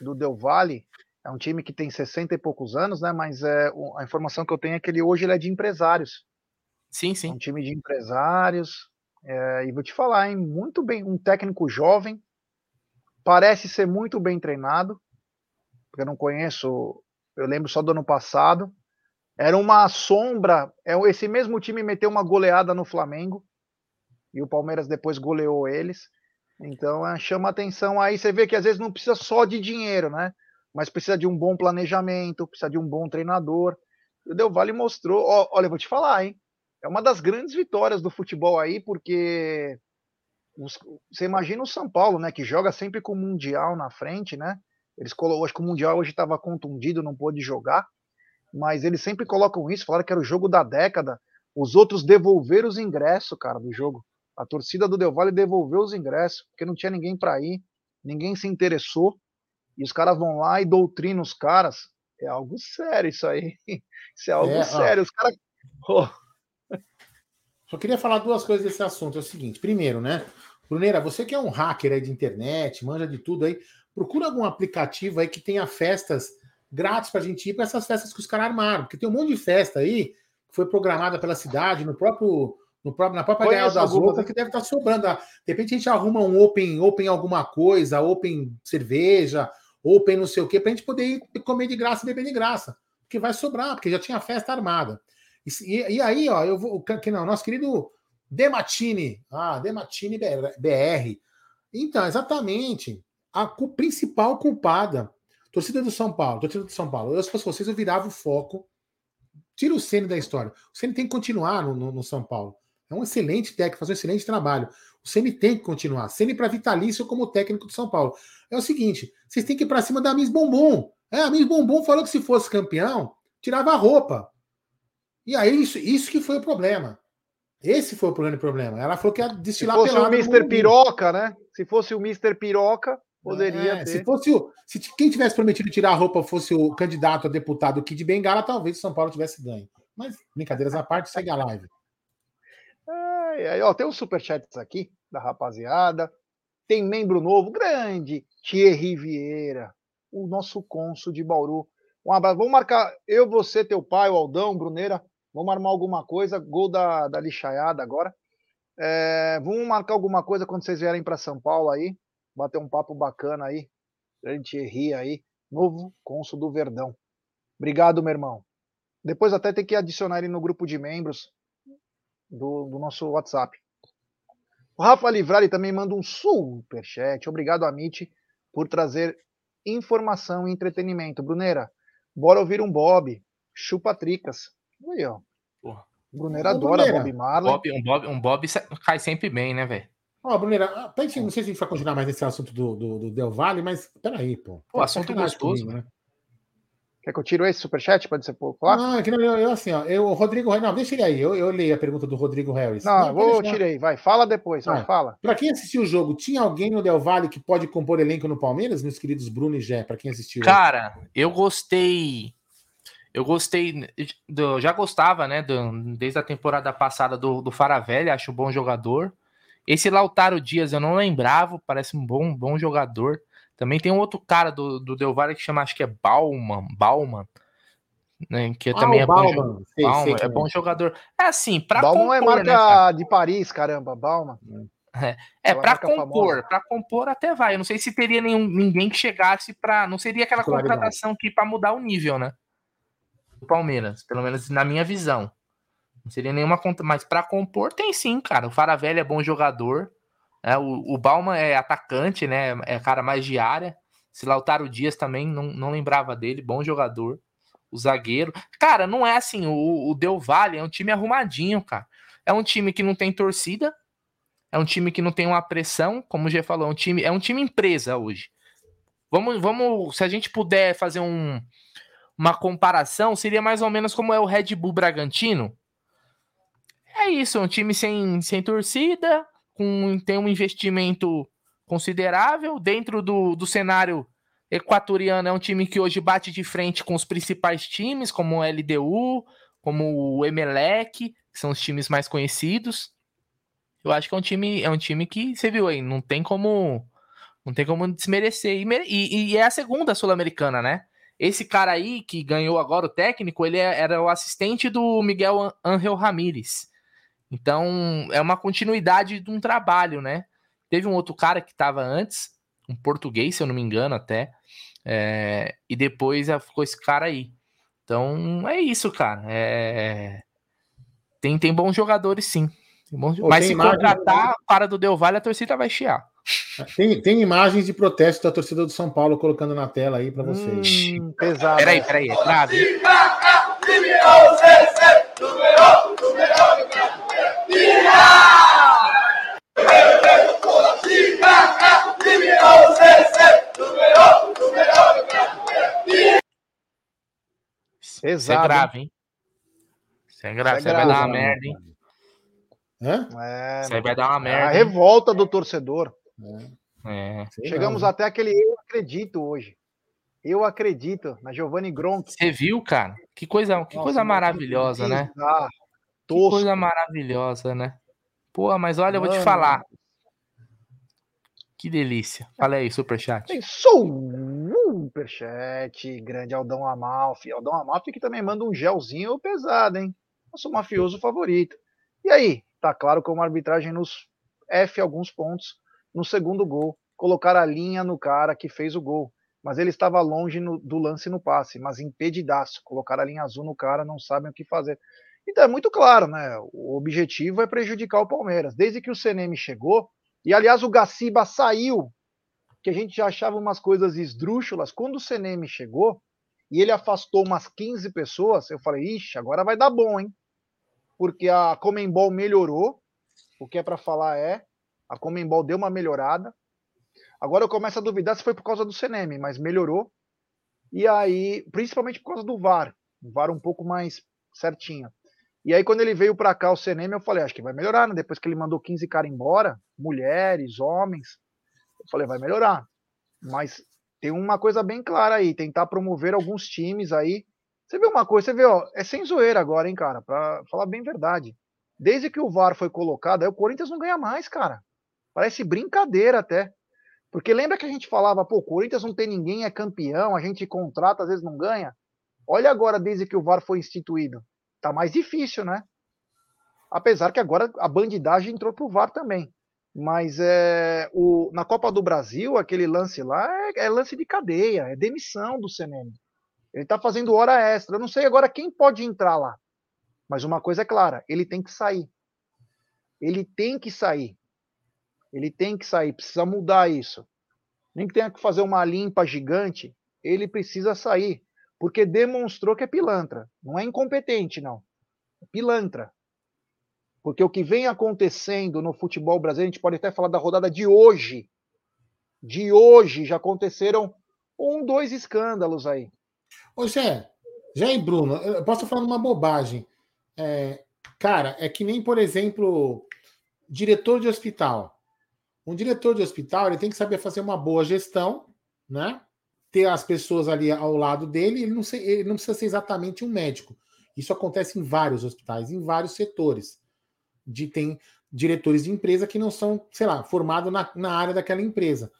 do Del Valle é um time que tem 60 e poucos anos, né? Mas é, a informação que eu tenho é que ele hoje ele é de empresários. Sim, sim. É um time de empresários. É, e vou te falar, hein? Muito bem, um técnico jovem, parece ser muito bem treinado, porque eu não conheço, eu lembro só do ano passado. Era uma sombra, é esse mesmo time meteu uma goleada no Flamengo e o Palmeiras depois goleou eles. Então é, chama atenção aí, você vê que às vezes não precisa só de dinheiro, né? Mas precisa de um bom planejamento, precisa de um bom treinador. O Del Valle mostrou, ó, olha, eu vou te falar, hein? É uma das grandes vitórias do futebol aí, porque você imagina o São Paulo, né, que joga sempre com o Mundial na frente, né? Eles colocam, acho que o Mundial hoje estava contundido, não pôde jogar, mas eles sempre colocam isso, falaram que era o jogo da década. Os outros devolveram os ingressos, cara, do jogo. A torcida do Del Valle devolveu os ingressos, porque não tinha ninguém para ir, ninguém se interessou, e os caras vão lá e doutrinam os caras. É algo sério isso aí. [laughs] Isso é algo é, sério. Ó. Os caras. Oh. Só queria falar duas coisas desse assunto. É o seguinte: primeiro, né? Bruneira, você que é um hacker aí de internet, manja de tudo aí, procura algum aplicativo aí que tenha festas grátis pra gente ir para essas festas que os caras armaram, porque tem um monte de festa aí que foi programada pela cidade, no próprio, no próprio na própria Gael das Outras, que deve estar tá sobrando. De repente a gente arruma um open, open alguma coisa, open cerveja, open não sei o quê, pra gente poder ir comer de graça e beber de graça. Porque vai sobrar, porque já tinha festa armada. E, e aí, ó, eu vou. Que não, nosso querido Dematini, ah, Dematini BR. Então, exatamente, a principal culpada, torcida do São Paulo, torcida do São Paulo, eu se fosse vocês, eu virava o foco, tira o Ceni da história. O Ceni tem que continuar no, no, no, São Paulo. É um excelente técnico, faz um excelente trabalho. O Ceni tem que continuar. Ceni para vitalício como técnico do São Paulo. É o seguinte, vocês têm que ir para cima da Miss Bombom. É, a Miss Bombom falou que se fosse campeão, tirava a roupa. E aí, isso, isso que foi o problema. Esse foi o grande problema. Ela falou que ia destilar Se fosse o Mr. Piroca, né? Se fosse o Mr. Piroca, poderia é, ter. Se fosse o. Se quem tivesse prometido tirar a roupa fosse o candidato a deputado Kid Bengala, talvez o São Paulo tivesse ganho. Mas, brincadeiras à parte, segue a live. É, ó, tem uns superchats aqui da rapaziada. Tem membro novo, grande, Thierry Vieira, o nosso cônsul de Bauru. Um abraço. Vamos marcar eu, você, teu pai, o Aldão, Bruneira, Vamos armar alguma coisa. Gol da, da lixaiada agora. É, vamos marcar alguma coisa quando vocês vierem para São Paulo aí. Bater um papo bacana aí. Gente rir aí. Novo cônsul do Verdão. Obrigado, meu irmão. Depois até tem que adicionar ele no grupo de membros do, do nosso WhatsApp. O Rafa Livrari também manda um super chat. Obrigado, Amit, por trazer informação e entretenimento. Bruneira, bora ouvir um Bob. Chupa tricas. Aí, ó. Porra. Bruneira adora Bob Marley. Bob, um, Bob, um Bob cai sempre bem, né, velho? Ó, oh, Bruneira, ah, não sei se a gente vai continuar mais nesse assunto do, do, do Del Valle, mas peraí, pô. Pô, assunto gostoso, comigo, né? Quer que eu tire esse superchat? Pode ser por lá? Não, é que não, eu, eu, assim, ó, eu, o Rodrigo Não, deixa ele aí. Eu, eu leio a pergunta do Rodrigo Harris. Não, não vou, tirei. Vai, fala depois, vai, fala. Pra quem assistiu o jogo, tinha alguém no Del Valle que pode compor elenco no Palmeiras, meus queridos Bruno e Gé, pra quem assistiu? Cara, eu gostei eu gostei, do, já gostava, né, do, desde a temporada passada do, do Faravelli, acho um bom jogador. Esse Lautaro Dias eu não lembrava, parece um bom, bom jogador. Também tem um outro cara do, do Del Valle que chama, acho que é Bauman, Bauman. né? Que ah, também é Bauman. bom, sei, Bauman, sei, é bom jogador. É assim, para Bauman é marca né, de Paris, caramba, Bauman. É, é para compor, para compor até vai. Eu não sei se teria nenhum, ninguém que chegasse para, não seria aquela contratação que para mudar o nível, né? Do Palmeiras, pelo menos na minha visão. Não seria nenhuma conta, mas para compor tem sim, cara. O Faravelli é bom jogador. É, o, o Bauman é atacante, né? É cara mais de área. Se Lautaro Dias também, não, não lembrava dele, bom jogador. O zagueiro. Cara, não é assim. O, o Del Valle é um time arrumadinho, cara. É um time que não tem torcida. É um time que não tem uma pressão, como o G falou, é um time, é um time empresa hoje. Vamos, vamos, se a gente puder fazer um, uma comparação, seria mais ou menos como é o Red Bull Bragantino. É isso, é um time sem, sem torcida, com, tem um investimento considerável dentro do, do cenário equatoriano. É um time que hoje bate de frente com os principais times, como o LDU, como o Emelec, que são os times mais conhecidos. Eu acho que é um time, é um time que você viu aí, não tem como não tem como desmerecer. E, e, e é a segunda sul-americana, né? Esse cara aí que ganhou agora o técnico, ele é, era o assistente do Miguel Angel Ramírez. Então, é uma continuidade de um trabalho, né? Teve um outro cara que estava antes, um português, se eu não me engano, até. É, e depois ficou esse cara aí. Então, é isso, cara. É... Tem, tem bons jogadores, sim. Bons... Mas se imagem... contratar para do Del Valle, a torcida vai chiar. Tem, tem imagens de protesto da torcida do São Paulo colocando na tela aí para vocês. Hum, pesado. Peraí, peraí, é claro. Isso é grave, hein? Isso é grave, isso é grave, vai dar uma merda, hein? Hã? É, isso aí vai dar uma merda. A revolta do torcedor. É. Chegamos até aquele eu acredito hoje. Eu acredito na Giovanni Gronk. Você viu, cara? Que coisa, que Nossa, coisa maravilhosa, né? Que coisa maravilhosa, né? Pô, mas olha, Mano. eu vou te falar. Que delícia. Fala aí, superchat. Tem superchat, grande Aldão Amalfi. Aldão Amalfi que também manda um gelzinho pesado, hein? Nosso mafioso favorito. E aí, tá claro como a arbitragem nos F alguns pontos no segundo gol. Colocar a linha no cara que fez o gol. Mas ele estava longe no, do lance no passe, mas impedidaço. Colocar a linha azul no cara, não sabem o que fazer. Então é muito claro, né? O objetivo é prejudicar o Palmeiras. Desde que o CNM chegou, e aliás, o Gaciba saiu, que a gente já achava umas coisas esdrúxulas. Quando o CNM chegou e ele afastou umas 15 pessoas, eu falei, ixi, agora vai dar bom, hein? Porque a Comembol melhorou. O que é para falar é, a Comembol deu uma melhorada. Agora eu começo a duvidar se foi por causa do CNM, mas melhorou. E aí, principalmente por causa do VAR, o VAR um pouco mais certinho. E aí, quando ele veio para cá, o CNM, eu falei, acho que vai melhorar, né? Depois que ele mandou 15 caras embora, mulheres, homens, eu falei, vai melhorar. Mas tem uma coisa bem clara aí, tentar promover alguns times aí. Você vê uma coisa, você vê, ó, é sem zoeira agora, hein, cara, pra falar bem verdade. Desde que o VAR foi colocado, aí o Corinthians não ganha mais, cara. Parece brincadeira até. Porque lembra que a gente falava, pô, o Corinthians não tem ninguém, é campeão, a gente contrata, às vezes não ganha. Olha agora, desde que o VAR foi instituído tá mais difícil, né? Apesar que agora a bandidagem entrou pro VAR também. Mas é, o, na Copa do Brasil, aquele lance lá é, é lance de cadeia, é demissão do CNM. Ele tá fazendo hora extra. Eu não sei agora quem pode entrar lá. Mas uma coisa é clara, ele tem que sair. Ele tem que sair. Ele tem que sair, precisa mudar isso. Nem que tenha que fazer uma limpa gigante, ele precisa sair porque demonstrou que é pilantra. Não é incompetente, não. É pilantra. Porque o que vem acontecendo no futebol brasileiro, a gente pode até falar da rodada de hoje. De hoje já aconteceram um, dois escândalos aí. Ô, Zé, Zé e Bruno, eu posso falar uma bobagem. É, cara, é que nem, por exemplo, diretor de hospital. Um diretor de hospital ele tem que saber fazer uma boa gestão, né? Ter as pessoas ali ao lado dele, ele não, sei, ele não precisa ser exatamente um médico. Isso acontece em vários hospitais, em vários setores. De, tem diretores de empresa que não são, sei lá, formados na, na área daquela empresa.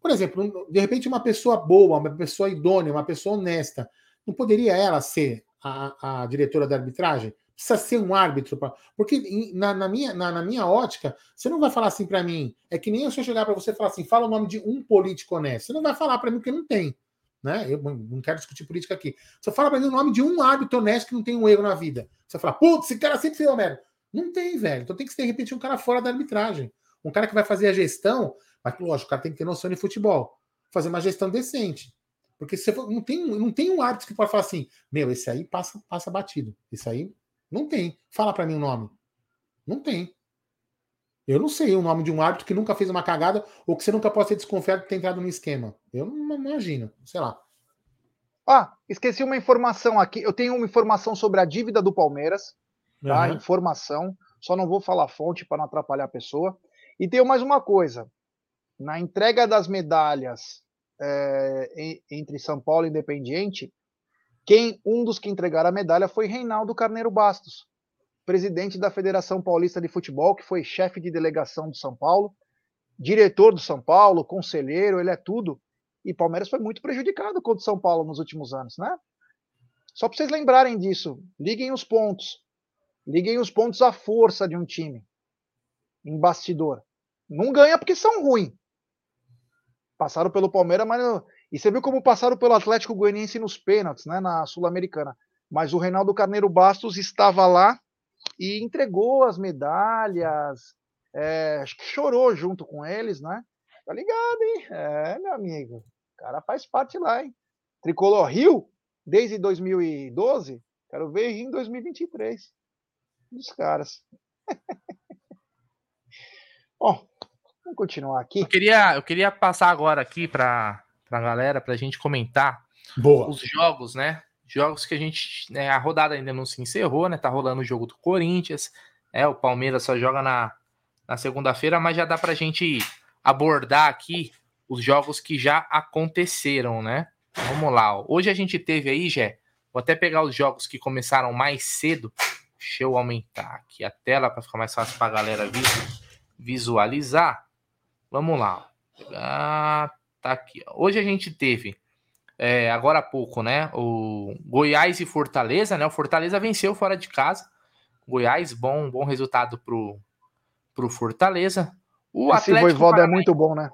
Por exemplo, de repente, uma pessoa boa, uma pessoa idônea, uma pessoa honesta, não poderia ela ser a, a diretora da arbitragem? Precisa ser um árbitro. Pra... Porque na, na minha, na, na, minha ótica, você não vai falar assim para mim. É que nem eu chegar para você e falar assim: fala o nome de um político honesto. Você não vai falar para mim porque não tem. Né? Eu não quero discutir política aqui. Você fala para mim o nome de um árbitro honesto que não tem um erro na vida. Você fala, putz, esse cara sempre fez merda. Não tem, velho. Então tem que, de repente, um cara fora da arbitragem. Um cara que vai fazer a gestão, mas lógico, o cara tem que ter noção de futebol. Fazer uma gestão decente. Porque você não tem, não tem um árbitro que pode falar assim, meu, esse aí passa, passa batido. Esse aí não tem. Fala para mim o nome. Não tem. Eu não sei o nome de um árbitro que nunca fez uma cagada ou que você nunca pode ser desconfiado de ter entrado no esquema. Eu não imagino. Sei lá. Ah, esqueci uma informação aqui. Eu tenho uma informação sobre a dívida do Palmeiras. Tá? Uhum. Informação. Só não vou falar fonte para não atrapalhar a pessoa. E tenho mais uma coisa. Na entrega das medalhas é, entre São Paulo e Independiente, quem um dos que entregaram a medalha foi Reinaldo Carneiro Bastos, presidente da Federação Paulista de Futebol, que foi chefe de delegação do São Paulo, diretor do São Paulo, conselheiro, ele é tudo. E Palmeiras foi muito prejudicado contra o São Paulo nos últimos anos, né? Só para vocês lembrarem disso, liguem os pontos. Liguem os pontos à força de um time em bastidor. Não ganha porque são ruins. Passaram pelo Palmeiras, mas. E você viu como passaram pelo Atlético Goianiense nos pênaltis, né? Na Sul-Americana. Mas o Reinaldo Carneiro Bastos estava lá e entregou as medalhas. É, acho que chorou junto com eles, né? Tá ligado, hein? É, meu amigo. O cara faz parte lá, hein? Tricolor Rio, desde 2012. Quero ver em 2023. Dos caras. [laughs] Bom, Vamos continuar aqui. Eu queria, eu queria passar agora aqui para a galera, para a gente comentar Boa. os jogos, né? Jogos que a gente. Né, a rodada ainda não se encerrou, né? Tá rolando o jogo do Corinthians. É, o Palmeiras só joga na, na segunda-feira, mas já dá para a gente abordar aqui os jogos que já aconteceram, né? Vamos lá. Hoje a gente teve aí, Jé. Vou até pegar os jogos que começaram mais cedo. Deixa eu aumentar aqui a tela para ficar mais fácil para a galera visualizar. Vamos lá. Ah, tá aqui. Hoje a gente teve, é, agora há pouco, né? O Goiás e Fortaleza, né? O Fortaleza venceu fora de casa. Goiás, bom, bom resultado pro, pro Fortaleza. O Esse Atlético Voivoda é muito bom, né?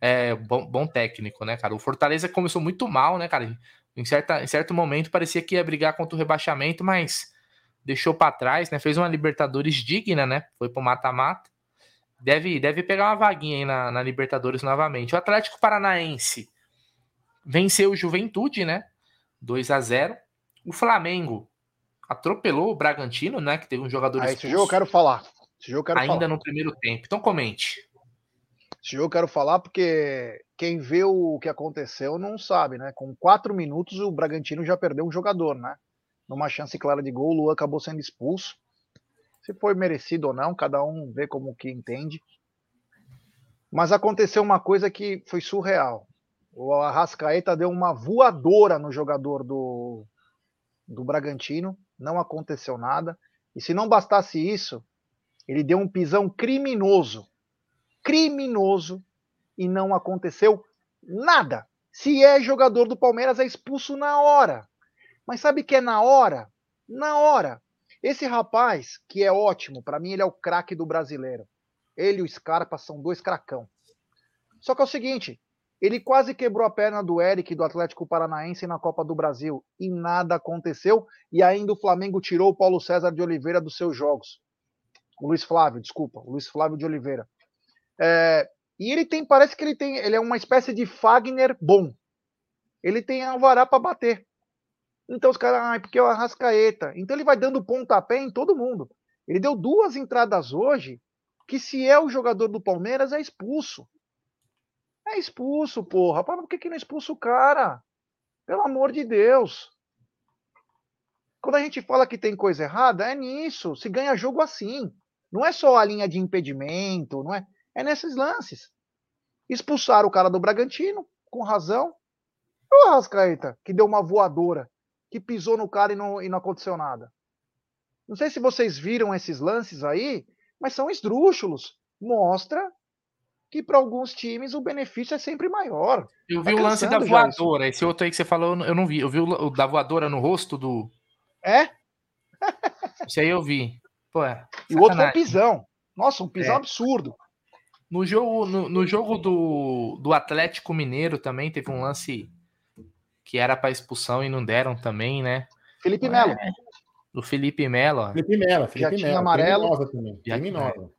É, bom, bom técnico, né, cara? O Fortaleza começou muito mal, né, cara? Em, certa, em certo momento parecia que ia brigar contra o rebaixamento, mas deixou para trás, né? Fez uma Libertadores digna, né? Foi pro mata-mata deve, deve pegar uma vaguinha aí na, na Libertadores novamente. O Atlético Paranaense venceu o Juventude, né? 2 a 0 O Flamengo atropelou o Bragantino, né? Que teve um jogador ah, Esse jogo eu quero falar. Esse jogo quero ainda falar. no primeiro tempo. Então comente. Esse jogo eu quero falar porque quem vê o que aconteceu não sabe, né? Com quatro minutos o Bragantino já perdeu um jogador, né? Numa chance clara de gol, o Luan acabou sendo expulso. Se foi merecido ou não, cada um vê como que entende. Mas aconteceu uma coisa que foi surreal. O Arrascaeta deu uma voadora no jogador do, do Bragantino, não aconteceu nada. E se não bastasse isso, ele deu um pisão criminoso. Criminoso. E não aconteceu nada. Se é jogador do Palmeiras, é expulso na hora. Mas sabe que é na hora? Na hora. Esse rapaz, que é ótimo, para mim ele é o craque do brasileiro. Ele e o Scarpa são dois cracão. Só que é o seguinte, ele quase quebrou a perna do Eric do Atlético Paranaense na Copa do Brasil e nada aconteceu. E ainda o Flamengo tirou o Paulo César de Oliveira dos seus jogos. O Luiz Flávio, desculpa, o Luiz Flávio de Oliveira. É, e ele tem, parece que ele tem, ele é uma espécie de Fagner bom. Ele tem alvará para bater. Então os caras, ah, porque é o Arrascaeta. Então ele vai dando pontapé em todo mundo. Ele deu duas entradas hoje que se é o jogador do Palmeiras é expulso. É expulso, porra. Por que, que não expulsa o cara? Pelo amor de Deus. Quando a gente fala que tem coisa errada, é nisso. Se ganha jogo assim. Não é só a linha de impedimento, não é? É nesses lances. Expulsaram o cara do Bragantino, com razão. O Arrascaeta, que deu uma voadora que pisou no cara e não, e não aconteceu nada. Não sei se vocês viram esses lances aí, mas são esdrúxulos. Mostra que para alguns times o benefício é sempre maior. Eu vi tá o lance da voadora. Esse outro aí que você falou, eu não vi. Eu vi o da voadora no rosto do, É? [laughs] Isso aí eu vi. Pô, é, e o outro foi um pisão. Nossa, um pisão é. absurdo. No jogo, no, no, jogo do, do Atlético Mineiro também teve um lance que era para expulsão e não deram também, né? Felipe Melo. É, do Felipe Melo. Felipe Melo, Felipe Já Melo. amarelo. Também. Criminosa.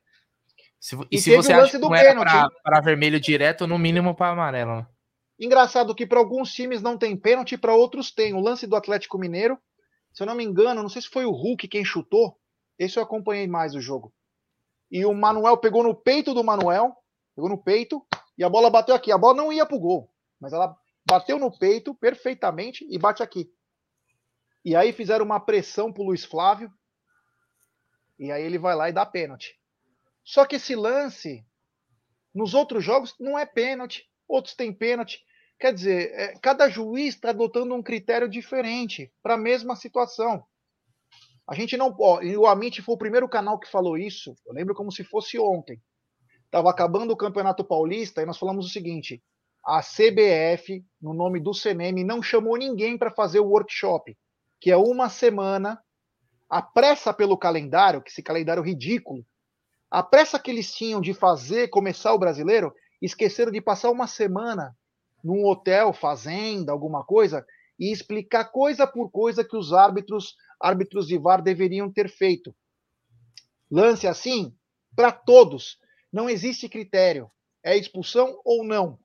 Se, e, e se você acha que não era para vermelho direto, no mínimo para amarelo. Né? Engraçado que para alguns times não tem pênalti, para outros tem. O lance do Atlético Mineiro, se eu não me engano, não sei se foi o Hulk quem chutou. Esse eu acompanhei mais o jogo. E o Manuel pegou no peito do Manuel, pegou no peito, e a bola bateu aqui. A bola não ia pro gol, mas ela bateu no peito perfeitamente e bate aqui. E aí fizeram uma pressão pro Luiz Flávio. E aí ele vai lá e dá pênalti. Só que esse lance, nos outros jogos, não é pênalti. Outros têm pênalti. Quer dizer, é, cada juiz está adotando um critério diferente para a mesma situação. A gente não. Ó, o Amit foi o primeiro canal que falou isso. Eu lembro como se fosse ontem. Estava acabando o Campeonato Paulista e nós falamos o seguinte: a CBF, no nome do CNM, não chamou ninguém para fazer o workshop, que é uma semana. A pressa pelo calendário, que esse calendário ridículo, a pressa que eles tinham de fazer começar o brasileiro, esqueceram de passar uma semana num hotel, fazenda, alguma coisa, e explicar coisa por coisa que os árbitros, árbitros de VAR deveriam ter feito. Lance assim, para todos. Não existe critério. É expulsão ou não.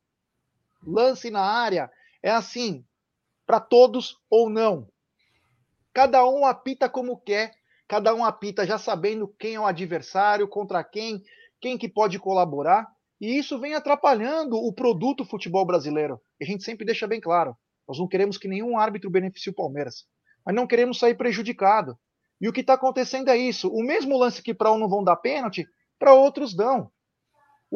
Lance na área é assim, para todos ou não. Cada um apita como quer cada um apita já sabendo quem é o adversário, contra quem, quem que pode colaborar, e isso vem atrapalhando o produto futebol brasileiro. E a gente sempre deixa bem claro, nós não queremos que nenhum árbitro beneficie o Palmeiras, mas não queremos sair prejudicado. E o que está acontecendo é isso, o mesmo lance que para um não vão dar pênalti, para outros dão.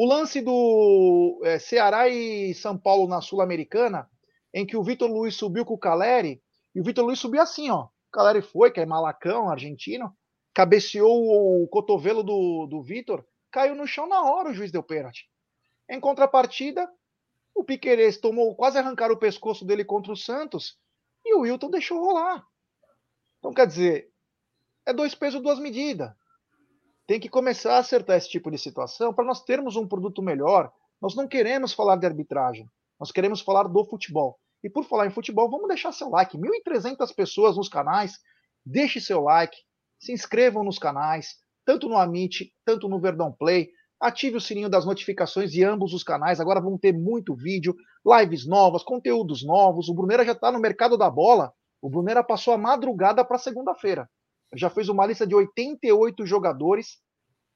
O lance do é, Ceará e São Paulo na Sul-Americana, em que o Vitor Luiz subiu com o Caleri, e o Vitor Luiz subiu assim, ó, o Caleri foi, que é malacão, argentino, cabeceou o cotovelo do, do Vitor, caiu no chão na hora, o juiz deu pênalti. Em contrapartida, o Piquerez tomou, quase arrancar o pescoço dele contra o Santos e o Wilton deixou rolar. Então, quer dizer, é dois pesos, duas medidas. Tem que começar a acertar esse tipo de situação para nós termos um produto melhor. Nós não queremos falar de arbitragem, nós queremos falar do futebol. E por falar em futebol, vamos deixar seu like. 1.300 pessoas nos canais. Deixe seu like. Se inscrevam nos canais, tanto no Amit, tanto no Verdão Play. Ative o sininho das notificações de ambos os canais. Agora vamos ter muito vídeo, lives novas, conteúdos novos. O Brunera já está no mercado da bola. O Brunera passou a madrugada para segunda-feira. Já fez uma lista de 88 jogadores.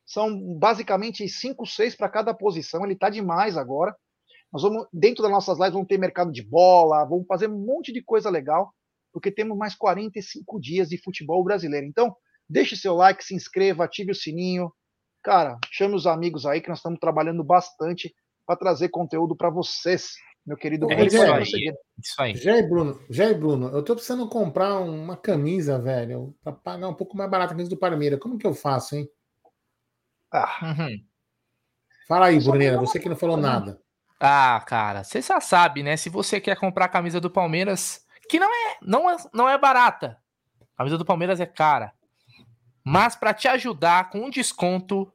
São basicamente 5, 6 para cada posição. Ele está demais agora. Nós vamos, dentro das nossas lives, vamos ter mercado de bola, vamos fazer um monte de coisa legal, porque temos mais 45 dias de futebol brasileiro. Então, deixe seu like, se inscreva, ative o sininho. Cara, chame os amigos aí que nós estamos trabalhando bastante para trazer conteúdo para vocês, meu querido. É isso, aí, isso aí. Jair Bruno, Jair Bruno, eu tô precisando comprar uma camisa, velho, para pagar um pouco mais barato a camisa do Palmeiras. Como que eu faço, hein? Ah. Uhum. Fala aí, Bruneira, você que não falou nada. Ah, cara, você já sabe, né? Se você quer comprar a camisa do Palmeiras, que não é, não é, não é barata. A camisa do Palmeiras é cara. Mas para te ajudar com um desconto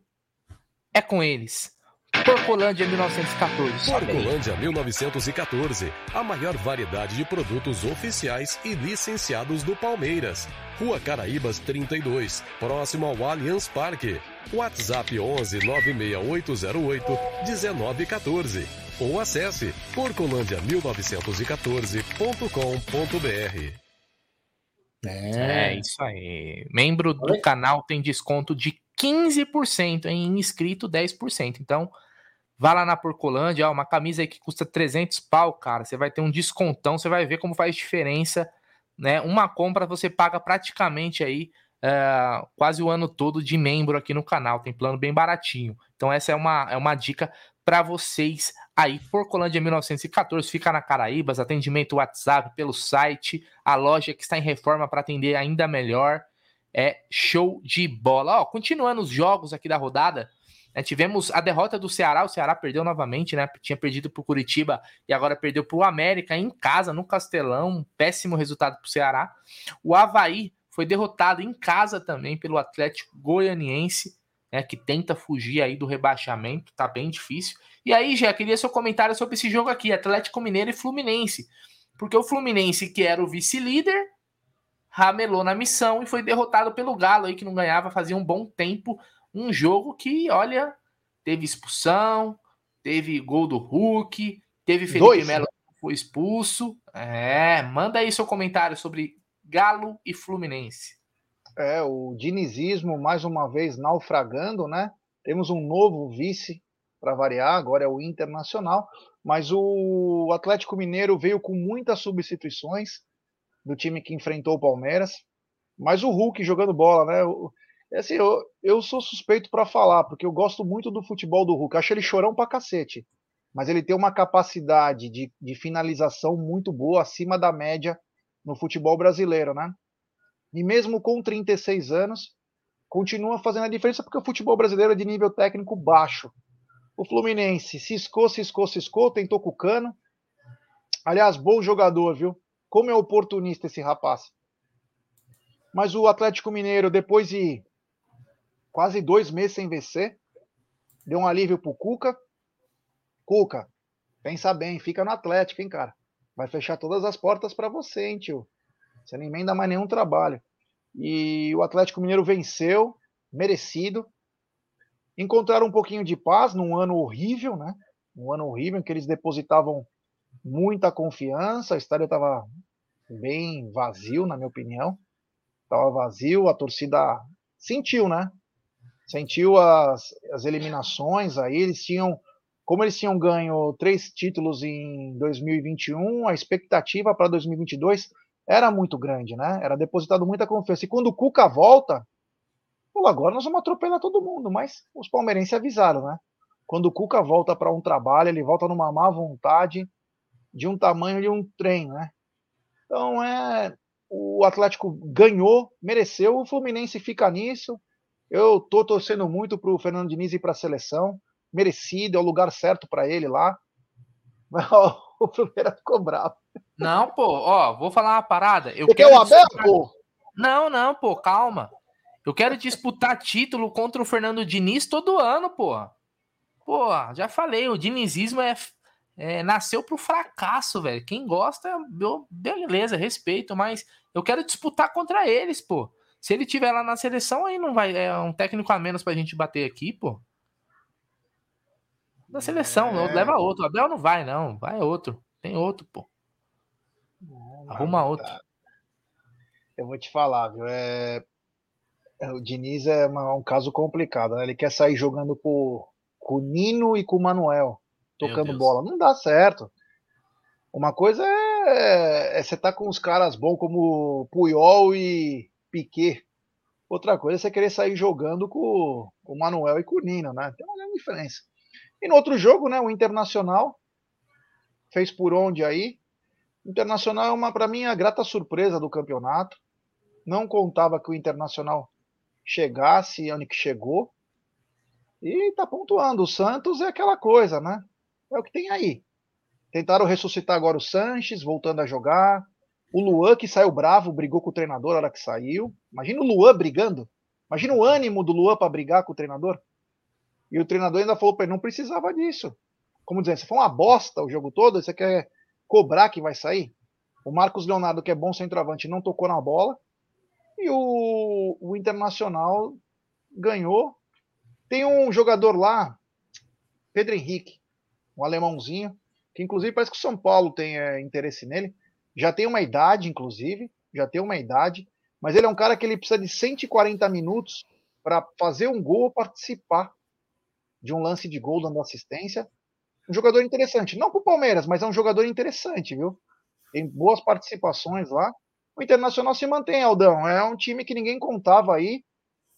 é com eles. Porcolândia 1914. Porcolândia 1914. A maior variedade de produtos oficiais e licenciados do Palmeiras. Rua Caraíbas 32, próximo ao Allianz Parque. WhatsApp 11 96808 1914 ou acesse porcolândia1914.com.br. É. é isso aí. Membro do Oi? canal tem desconto de 15%, em inscrito 10%. Então, vá lá na Porcolândia, ó, uma camisa aí que custa 300 pau, cara, você vai ter um descontão, você vai ver como faz diferença, né? Uma compra você paga praticamente aí uh, quase o ano todo de membro aqui no canal, tem plano bem baratinho. Então essa é uma, é uma dica para vocês aí. Porcolândia 1914 fica na Caraíbas, atendimento WhatsApp pelo site, a loja que está em reforma para atender ainda melhor. É show de bola. Ó, continuando os jogos aqui da rodada, né, tivemos a derrota do Ceará. O Ceará perdeu novamente, né? Tinha perdido para o Curitiba e agora perdeu para o América em casa, no Castelão. Um péssimo resultado para o Ceará. O Havaí foi derrotado em casa também pelo Atlético Goianiense, né, que tenta fugir aí do rebaixamento, tá bem difícil. E aí, já queria seu comentário sobre esse jogo aqui, Atlético Mineiro e Fluminense. Porque o Fluminense, que era o vice-líder, ramelou na missão e foi derrotado pelo Galo aí, que não ganhava fazia um bom tempo. Um jogo que, olha, teve expulsão, teve gol do Hulk, teve Felipe Melo que foi expulso. É, manda aí seu comentário sobre Galo e Fluminense. É, o dinizismo mais uma vez naufragando, né? Temos um novo vice para variar, agora é o Internacional, mas o Atlético Mineiro veio com muitas substituições do time que enfrentou o Palmeiras, mas o Hulk jogando bola, né? Assim, eu, eu sou suspeito para falar, porque eu gosto muito do futebol do Hulk, acho ele chorão pra cacete, mas ele tem uma capacidade de, de finalização muito boa, acima da média no futebol brasileiro, né? E mesmo com 36 anos, continua fazendo a diferença porque o futebol brasileiro é de nível técnico baixo. O Fluminense ciscou, ciscou, ciscou, tentou com o cano. Aliás, bom jogador, viu? Como é oportunista esse rapaz. Mas o Atlético Mineiro, depois de quase dois meses sem vencer, deu um alívio pro Cuca. Cuca, pensa bem, fica no Atlético, hein, cara? vai fechar todas as portas para você, hein, tio? Você não emenda mais nenhum trabalho. E o Atlético Mineiro venceu, merecido. Encontraram um pouquinho de paz num ano horrível, né? Um ano horrível em que eles depositavam muita confiança. O estádio estava bem vazio, na minha opinião. Estava vazio, a torcida sentiu, né? Sentiu as, as eliminações aí. Eles tinham como eles tinham ganho três títulos em 2021, a expectativa para 2022 era muito grande, né? Era depositado muita confiança. E quando o Cuca volta, pô, agora nós vamos atropelar todo mundo, mas os palmeirenses avisaram, né? Quando o Cuca volta para um trabalho, ele volta numa má vontade de um tamanho de um trem, né? Então é o Atlético ganhou, mereceu, o Fluminense fica nisso. Eu tô torcendo muito para o Fernando Diniz e para a seleção merecido, é o lugar certo para ele lá. Mas [laughs] ó, o Palmeiras ficou bravo. Não, pô, ó, vou falar uma parada. Eu Você quero quer o Abel, disputar... pô? Não, não, pô, calma. Eu quero disputar título contra o Fernando Diniz todo ano, pô. Pô, já falei, o dinizismo é, é nasceu pro fracasso, velho. Quem gosta, beleza, respeito, mas eu quero disputar contra eles, pô. Se ele tiver lá na seleção, aí não vai. É um técnico a menos pra gente bater aqui, pô da seleção, é. leva outro. O Abel não vai, não. Vai outro. Tem outro, pô. Não, Arruma não, outro. Eu vou te falar, viu? É... é o Diniz é uma, um caso complicado, né? Ele quer sair jogando com, com o Nino e com o Manuel, tocando bola. Não dá certo. Uma coisa é, é você tá com os caras bons como Puyol e Piquet. Outra coisa é você querer sair jogando com, com o Manuel e com o Nino, né? Tem uma grande diferença. E no outro jogo, né, o Internacional fez por onde aí. Internacional é uma para mim a grata surpresa do campeonato. Não contava que o Internacional chegasse onde que chegou. E tá pontuando. O Santos é aquela coisa, né? É o que tem aí. Tentaram ressuscitar agora o Sanches, voltando a jogar. O Luan, que saiu bravo, brigou com o treinador na hora que saiu. Imagina o Luan brigando. Imagina o ânimo do Luan para brigar com o treinador. E o treinador ainda falou para ele: não precisava disso. Como dizendo, se foi uma bosta o jogo todo, você quer cobrar que vai sair? O Marcos Leonardo, que é bom centroavante, não tocou na bola. E o, o Internacional ganhou. Tem um jogador lá, Pedro Henrique, um alemãozinho, que inclusive parece que o São Paulo tem é, interesse nele. Já tem uma idade, inclusive, já tem uma idade, mas ele é um cara que ele precisa de 140 minutos para fazer um gol ou participar de um lance de gol dando assistência. Um jogador interessante. Não para o Palmeiras, mas é um jogador interessante, viu? Tem boas participações lá. O Internacional se mantém, Aldão. É um time que ninguém contava aí.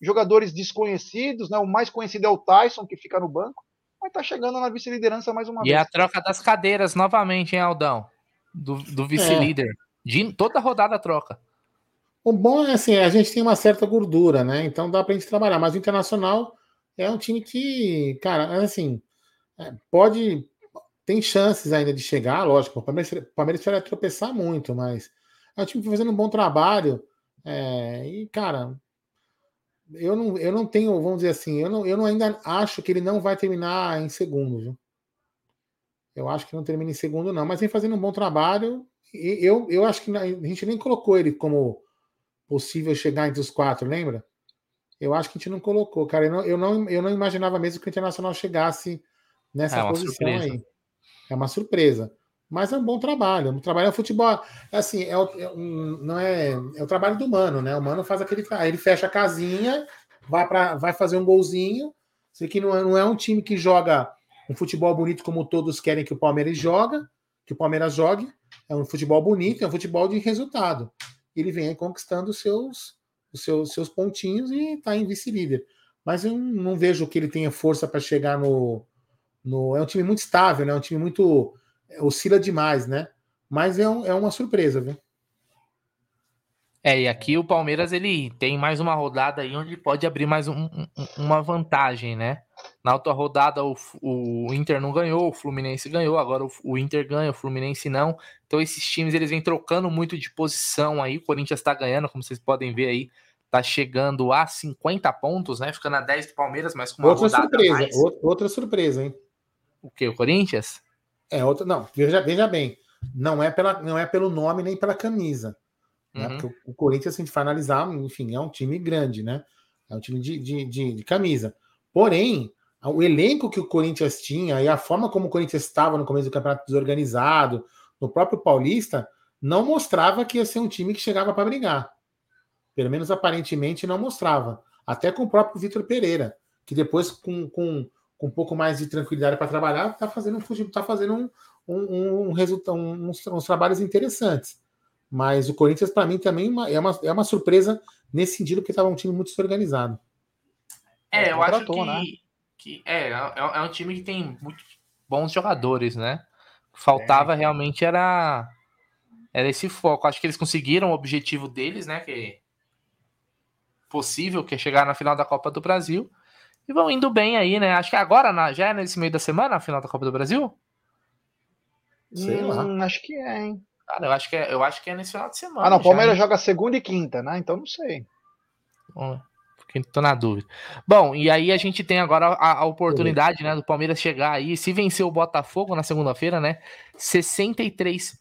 Jogadores desconhecidos, né? O mais conhecido é o Tyson, que fica no banco, mas tá chegando na vice-liderança mais uma e vez. E a troca das cadeiras novamente, hein, Aldão? Do, do vice-líder. É. Toda rodada troca. O bom é assim, a gente tem uma certa gordura, né? Então dá pra gente trabalhar. Mas o Internacional é um time que, cara, assim, é, pode. Tem chances ainda de chegar, lógico. O Palmeiras, o Palmeiras vai tropeçar muito, mas é um time que tá fazendo um bom trabalho. É, e, cara, eu não, eu não tenho, vamos dizer assim, eu, não, eu não ainda acho que ele não vai terminar em segundo, viu? Eu acho que não termina em segundo, não, mas vem fazendo um bom trabalho. E eu, eu acho que a gente nem colocou ele como possível chegar entre os quatro, lembra? Eu acho que a gente não colocou, cara. Eu não, eu não, eu não imaginava mesmo que o Internacional chegasse nessa é posição surpresa. aí. É uma surpresa. Mas é um bom trabalho. Um trabalho é futebol. É assim, é, o, é não é, é o trabalho do mano, né? O mano faz aquele. Ele fecha a casinha, vai, pra, vai fazer um golzinho. Isso aqui não é, não é um time que joga um futebol bonito como todos querem que o Palmeiras joga, que o Palmeiras jogue. É um futebol bonito, é um futebol de resultado. Ele vem conquistando os seus, os seus, seus pontinhos e está em vice-líder. Mas eu não vejo que ele tenha força para chegar no, no. É um time muito estável, né? É um time muito oscila demais, né? Mas é, um, é uma surpresa, viu? É, e aqui o Palmeiras ele tem mais uma rodada aí onde pode abrir mais um, um, uma vantagem, né? Na outra rodada o, o, Inter não ganhou, o Fluminense ganhou, agora o, o, Inter ganha, o Fluminense não. Então esses times eles vêm trocando muito de posição aí. O Corinthians está ganhando, como vocês podem ver aí, tá chegando a 50 pontos, né? Ficando a 10 do Palmeiras, mas com uma outra surpresa, mais. outra surpresa, hein? O que? O Corinthians? É outra, não, veja, veja bem, não é, pela, não é pelo nome nem pela camisa. Né? Porque o, o, Corinthians, se a gente for analisar, enfim, é um time grande, né? É um time de, de, de, de camisa. Porém, o elenco que o Corinthians tinha e a forma como o Corinthians estava no começo do campeonato desorganizado, no próprio Paulista, não mostrava que ia ser um time que chegava para brigar. Pelo menos aparentemente não mostrava. Até com o próprio Vitor Pereira, que depois, com, com com um pouco mais de tranquilidade para trabalhar, está fazendo um tá fazendo um, um, um resultado, uns, uns, trabalhos interessantes. Mas o Corinthians, para mim, também é uma, é uma surpresa nesse sentido, porque estava um time muito organizado. É, eu acho que, né? que é, é, é, um time que tem muitos bons jogadores, né? Faltava é. realmente era, era esse foco. Acho que eles conseguiram o objetivo deles, né? Que é possível, que é chegar na final da Copa do Brasil. E vão indo bem aí, né? Acho que agora, na, já é nesse meio da semana, a final da Copa do Brasil? Sei lá. Hum, acho que é, hein? Cara, eu acho que é, eu acho que é nesse final de semana. Ah, não, o Palmeiras joga segunda e quinta, né? Então não sei. Bom, tô na dúvida. Bom, e aí a gente tem agora a, a oportunidade, né, do Palmeiras chegar aí, se vencer o Botafogo na segunda-feira, né? 63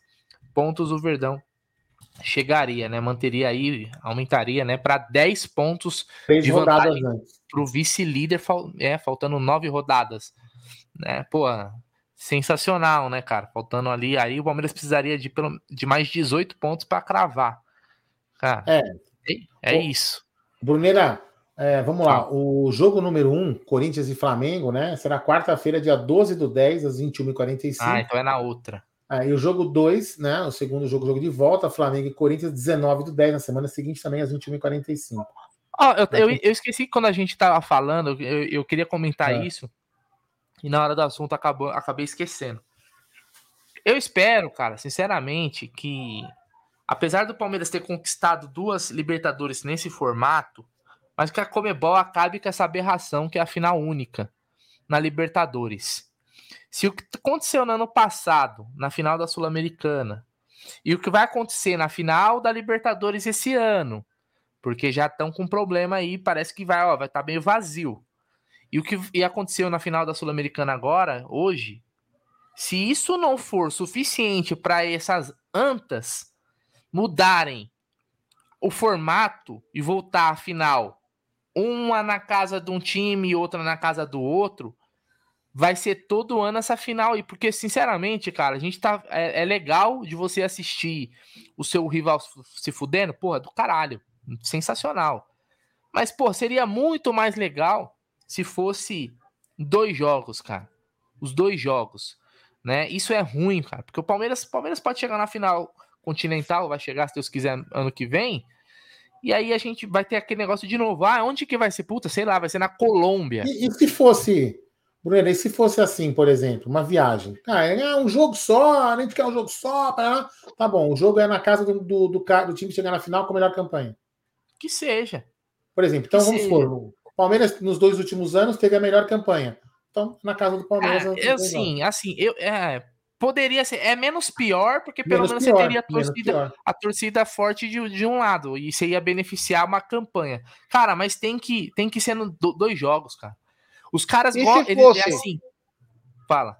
pontos o Verdão chegaria, né? Manteria aí, aumentaria, né, para 10 pontos Três de vantagem para o vice-líder, é, faltando nove rodadas, né? Pô, sensacional, né, cara? Faltando ali, aí o Palmeiras precisaria de, pelo, de mais 18 pontos para cravar. Cara, é, é, é isso. Bruneira, é, vamos lá. O jogo número 1, um, Corinthians e Flamengo, né? Será quarta-feira, dia 12 do 10, às 21h45. Ah, então é na outra. Aí o jogo 2, né? O segundo jogo, jogo de volta, Flamengo e Corinthians, 19 do 10, na semana seguinte também, às 21h45. Oh, eu, eu, eu, esqueci que quando a gente tava falando, eu, eu queria comentar é. isso, e na hora do assunto acabou, acabei esquecendo. Eu espero, cara, sinceramente, que apesar do Palmeiras ter conquistado duas Libertadores nesse formato, mas que a Comebol acabe com essa aberração que é a final única na Libertadores. Se o que aconteceu no ano passado, na final da Sul-Americana, e o que vai acontecer na final da Libertadores esse ano, porque já estão com problema aí, parece que vai, ó, vai estar tá meio vazio. E o que e aconteceu na final da Sul-Americana agora, hoje, se isso não for suficiente para essas antas mudarem o formato e voltar à final, uma na casa de um time e outra na casa do outro, vai ser todo ano essa final aí, porque sinceramente, cara, a gente tá é, é legal de você assistir o seu rival se fudendo, porra, do caralho, sensacional. Mas pô, seria muito mais legal se fosse dois jogos, cara. Os dois jogos, né? Isso é ruim, cara, porque o Palmeiras, o Palmeiras pode chegar na final continental, vai chegar se Deus quiser ano que vem. E aí a gente vai ter aquele negócio de novo. Ah, onde que vai ser? Puta, sei lá, vai ser na Colômbia. E, e se fosse Bruno, e se fosse assim, por exemplo, uma viagem? Ah, é um jogo só, a gente quer um jogo só. Pra... Tá bom, o jogo é na casa do, do, do, do time chegar na final com a melhor campanha. Que seja. Por exemplo, então que vamos seja. supor, Palmeiras nos dois últimos anos teve a melhor campanha. Então, na casa do Palmeiras. É, eu sim, assim, eu, é, poderia ser. É menos pior, porque pelo menos, menos pior, você teria a torcida, a torcida forte de, de um lado. E você ia beneficiar uma campanha. Cara, mas tem que, tem que ser no, dois jogos, cara. Os caras gostam. Fosse... É assim. Fala.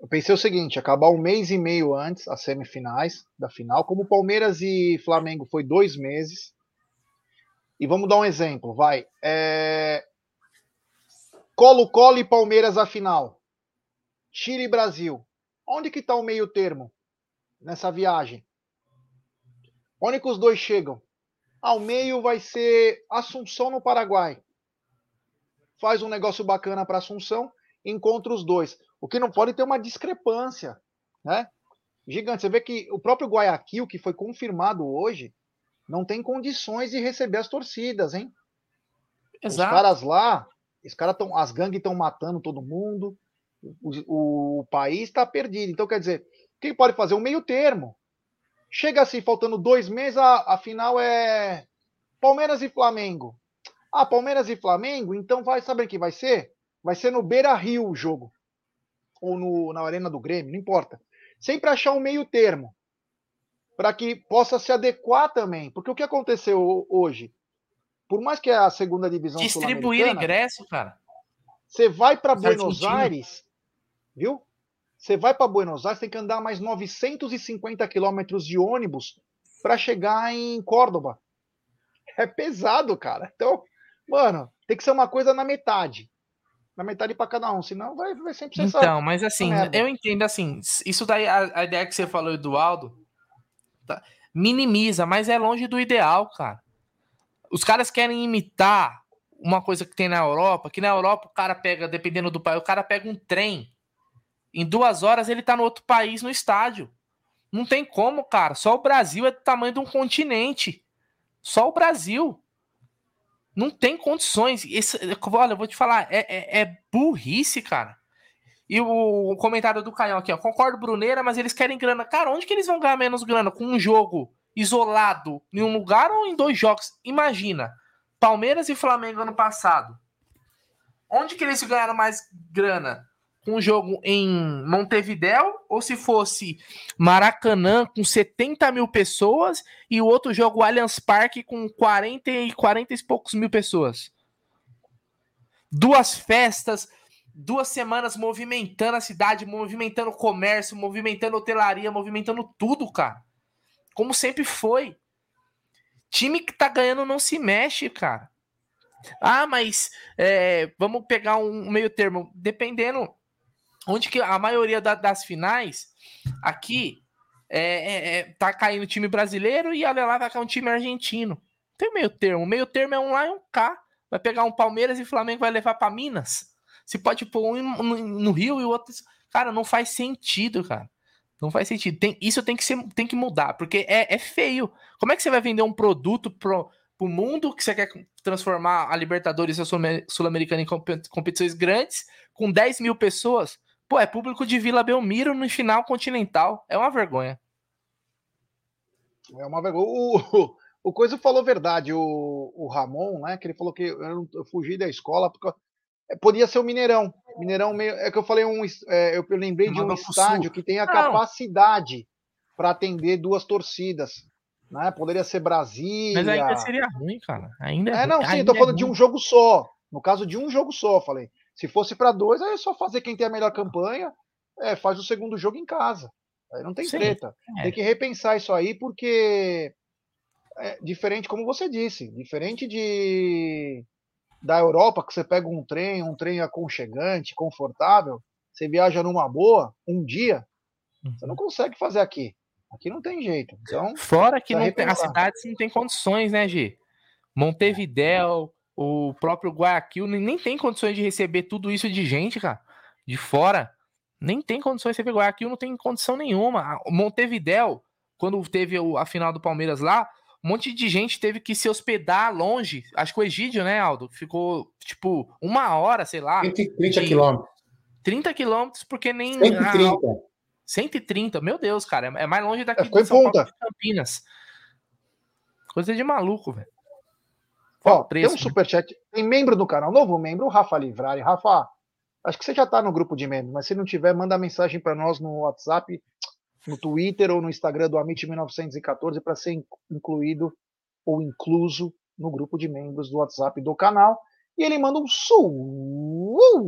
Eu pensei o seguinte: acabar um mês e meio antes as semifinais da final, como Palmeiras e Flamengo foi dois meses. E vamos dar um exemplo, vai. É... Colo-Colo e Palmeiras a final. Chile e Brasil. Onde que está o meio termo nessa viagem? Onde que os dois chegam? Ao meio vai ser Assunção no Paraguai. Faz um negócio bacana para Assunção, encontra os dois. O que não pode ter uma discrepância, né? Gigante. Você vê que o próprio Guayaquil, que foi confirmado hoje, não tem condições de receber as torcidas, hein? Exato. Os caras lá, os caras estão, as gangues estão matando todo mundo o, o país está perdido. Então, quer dizer, quem pode fazer um meio termo? Chega assim, faltando dois meses, a, a final é Palmeiras e Flamengo. Ah, Palmeiras e Flamengo, então vai saber que vai ser? Vai ser no Beira Rio o jogo. Ou no, na Arena do Grêmio, não importa. Sempre achar um meio termo. Para que possa se adequar também. Porque o que aconteceu hoje? Por mais que a segunda divisão. Distribuir ingresso, cara. Você vai para Buenos Aires, viu? Você vai para Buenos Aires, tem que andar mais 950 quilômetros de ônibus para chegar em Córdoba. É pesado, cara. Então, mano, tem que ser uma coisa na metade. Na metade para cada um, senão vai, vai sempre ser Então, mas assim, eu entendo assim, isso daí, a, a, ideia que você falou, Eduardo, tá, minimiza, mas é longe do ideal, cara. Os caras querem imitar uma coisa que tem na Europa, que na Europa o cara pega, dependendo do país, o cara pega um trem em duas horas ele tá no outro país no estádio. Não tem como, cara. Só o Brasil é do tamanho de um continente. Só o Brasil. Não tem condições. Esse, olha, eu vou te falar, é, é, é burrice, cara. E o, comentário do Canhão aqui, ó. Concordo, Bruneira, mas eles querem grana. Cara, onde que eles vão ganhar menos grana? Com um jogo isolado em um lugar ou em dois jogos? Imagina. Palmeiras e Flamengo ano passado. Onde que eles ganharam mais grana? com um jogo em Montevidéu ou se fosse Maracanã com 70 mil pessoas e o outro jogo Allianz Parque com 40 e 40 e poucos mil pessoas. Duas festas, duas semanas movimentando a cidade, movimentando o comércio, movimentando hotelaria, movimentando tudo, cara. Como sempre foi. Time que tá ganhando não se mexe, cara. Ah, mas é, vamos pegar um meio termo. Dependendo onde que a maioria da, das finais aqui é, é, é, tá caindo time brasileiro e olha lá vai cair um time argentino. Tem meio termo. Meio termo é um lá e um cá. Vai pegar um Palmeiras e Flamengo vai levar para Minas. Se pode pôr um no, Rio e o outro. Cara, não faz sentido, cara. Não faz sentido. Tem, isso tem que, ser, tem que mudar, porque é, é feio. Como é que você vai vender um produto pro, pro mundo que você quer transformar a Libertadores e a Sul-Americana em competições grandes com 10 mil pessoas? Pô, é público de Vila Belmiro no final continental. É uma vergonha. É uma vergonha. O, o Coisa falou verdade, o, o Ramon, né? Que ele falou que eu, eu fugi da escola porque podia ser o Mineirão. Mineirão meio. É que eu falei um. É, eu, eu, lembrei de um estádio que tem a Não. capacidade para atender duas torcidas. Né? Poderia ser Brasília. Mas ainda seria ruim, cara. Ainda é, é não, sim, eu tô falando é de um jogo só. No caso de um jogo só, falei. Se fosse para dois, aí é só fazer quem tem a melhor campanha, é, faz o segundo jogo em casa. Aí não tem Sim, treta. É. Tem que repensar isso aí, porque é diferente, como você disse, diferente de da Europa, que você pega um trem, um trem aconchegante, confortável, você viaja numa boa, um dia, você não uhum. consegue fazer aqui. Aqui não tem jeito. Então, Fora que não tem, as cidades não tem condições, né, Gi? Montevidéu, o próprio Guayaquil nem tem condições de receber tudo isso de gente, cara, de fora. Nem tem condições de receber. Guayaquil não tem condição nenhuma. Montevidéu, quando teve a final do Palmeiras lá, um monte de gente teve que se hospedar longe. Acho que o Egídio, né, Aldo? Ficou, tipo, uma hora, sei lá. 130 quilômetros. 30 quilômetros, porque nem. 130. Ah, 130, meu Deus, cara. É mais longe daqui é, de São Paulo de Campinas. Coisa de maluco, velho. Ó, preço, tem um né? superchat. Tem membro do canal, novo membro, o Rafa Livrari. Rafa, Acho que você já está no grupo de membros, mas se não tiver, manda mensagem para nós no WhatsApp, no Twitter ou no Instagram do Amit 1914 para ser incluído ou incluso no grupo de membros do WhatsApp do canal. E ele manda um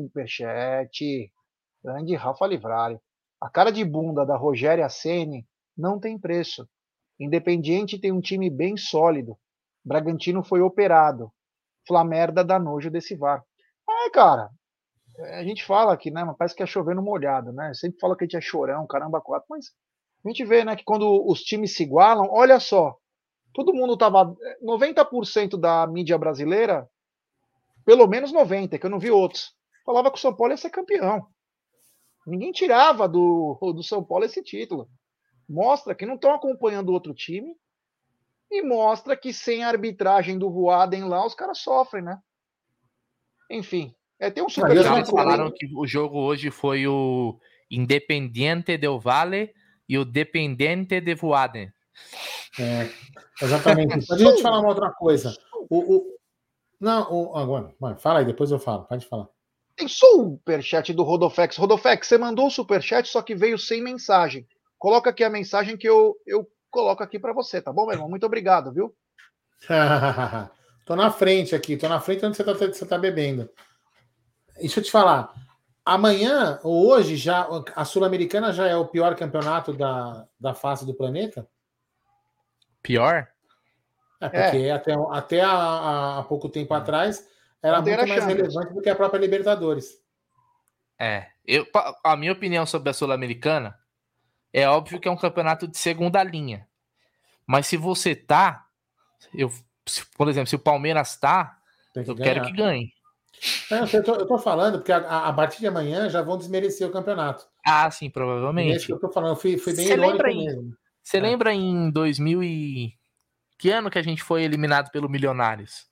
superchat. Grande Rafa Livrário. A cara de bunda da Rogéria Ceni não tem preço. Independiente tem um time bem sólido. Bragantino foi operado. Flamerda dá nojo desse VAR. É, cara, a gente fala aqui, né? Mas parece que é chovendo molhado, né? Sempre fala que a gente é chorão, caramba, quatro, mas a gente vê, né, que quando os times se igualam, olha só, todo mundo tava 90% da mídia brasileira, pelo menos 90, que eu não vi outros, falava que o São Paulo ia ser campeão. Ninguém tirava do, [laughs] do São Paulo esse título. Mostra que não estão acompanhando o outro time e mostra que sem a arbitragem do Voaden lá, os caras sofrem, né? Enfim, é, tem um super Eles falaram que o jogo hoje foi o Independiente del Valle e o Dependente de Voaden. É, exatamente. Mas deixa eu te falar uma outra coisa. O, o... Não, o... agora, fala aí, depois eu falo. Pode falar. Tem superchat do Rodofex. Rodofex, você mandou o superchat, só que veio sem mensagem. Coloca aqui a mensagem que eu, eu coloco aqui para você, tá bom, meu irmão? Muito obrigado, viu? [laughs] tô na frente aqui, tô na frente onde você tá, você tá bebendo. Deixa eu te falar. Amanhã, ou hoje, já a Sul-Americana já é o pior campeonato da, da face do planeta? Pior? É, porque é. até, até há, pouco tempo atrás era muito mais chance. relevante do que a própria Libertadores. É, eu, a minha opinião sobre a Sul-Americana é óbvio que é um campeonato de segunda linha. Mas se você tá, eu, se, por exemplo, se o Palmeiras tá, eu ganhar. quero que ganhe. Não, eu, tô, eu tô falando, porque a, a, partir de amanhã já vão desmerecer o campeonato. Ah, sim, provavelmente. É isso que eu tô falando, fui, fui bem Cê irônico em, mesmo. Você é. lembra em 2000 e... Que ano que a gente foi eliminado pelo Milionários?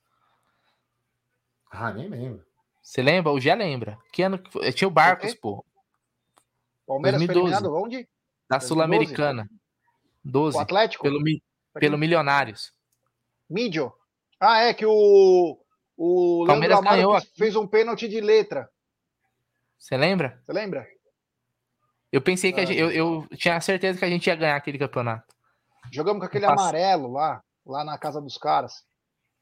Ah, nem lembro. Você lembra? O Gé lembra. Que ano que foi? Tinha o Barcos, pô. Palmeiras 2012. foi eliminado onde? Da Sul-Americana. 12. O Atlético? Pelo, pelo Milionários. Mídio. Ah, é que o o Palmeiras Leandro ganhou fez um pênalti de letra. Você lembra? Você lembra? Eu pensei que ah, gente, eu, eu, tinha certeza que a gente ia ganhar aquele campeonato. Jogamos com aquele amarelo lá, lá na casa dos caras.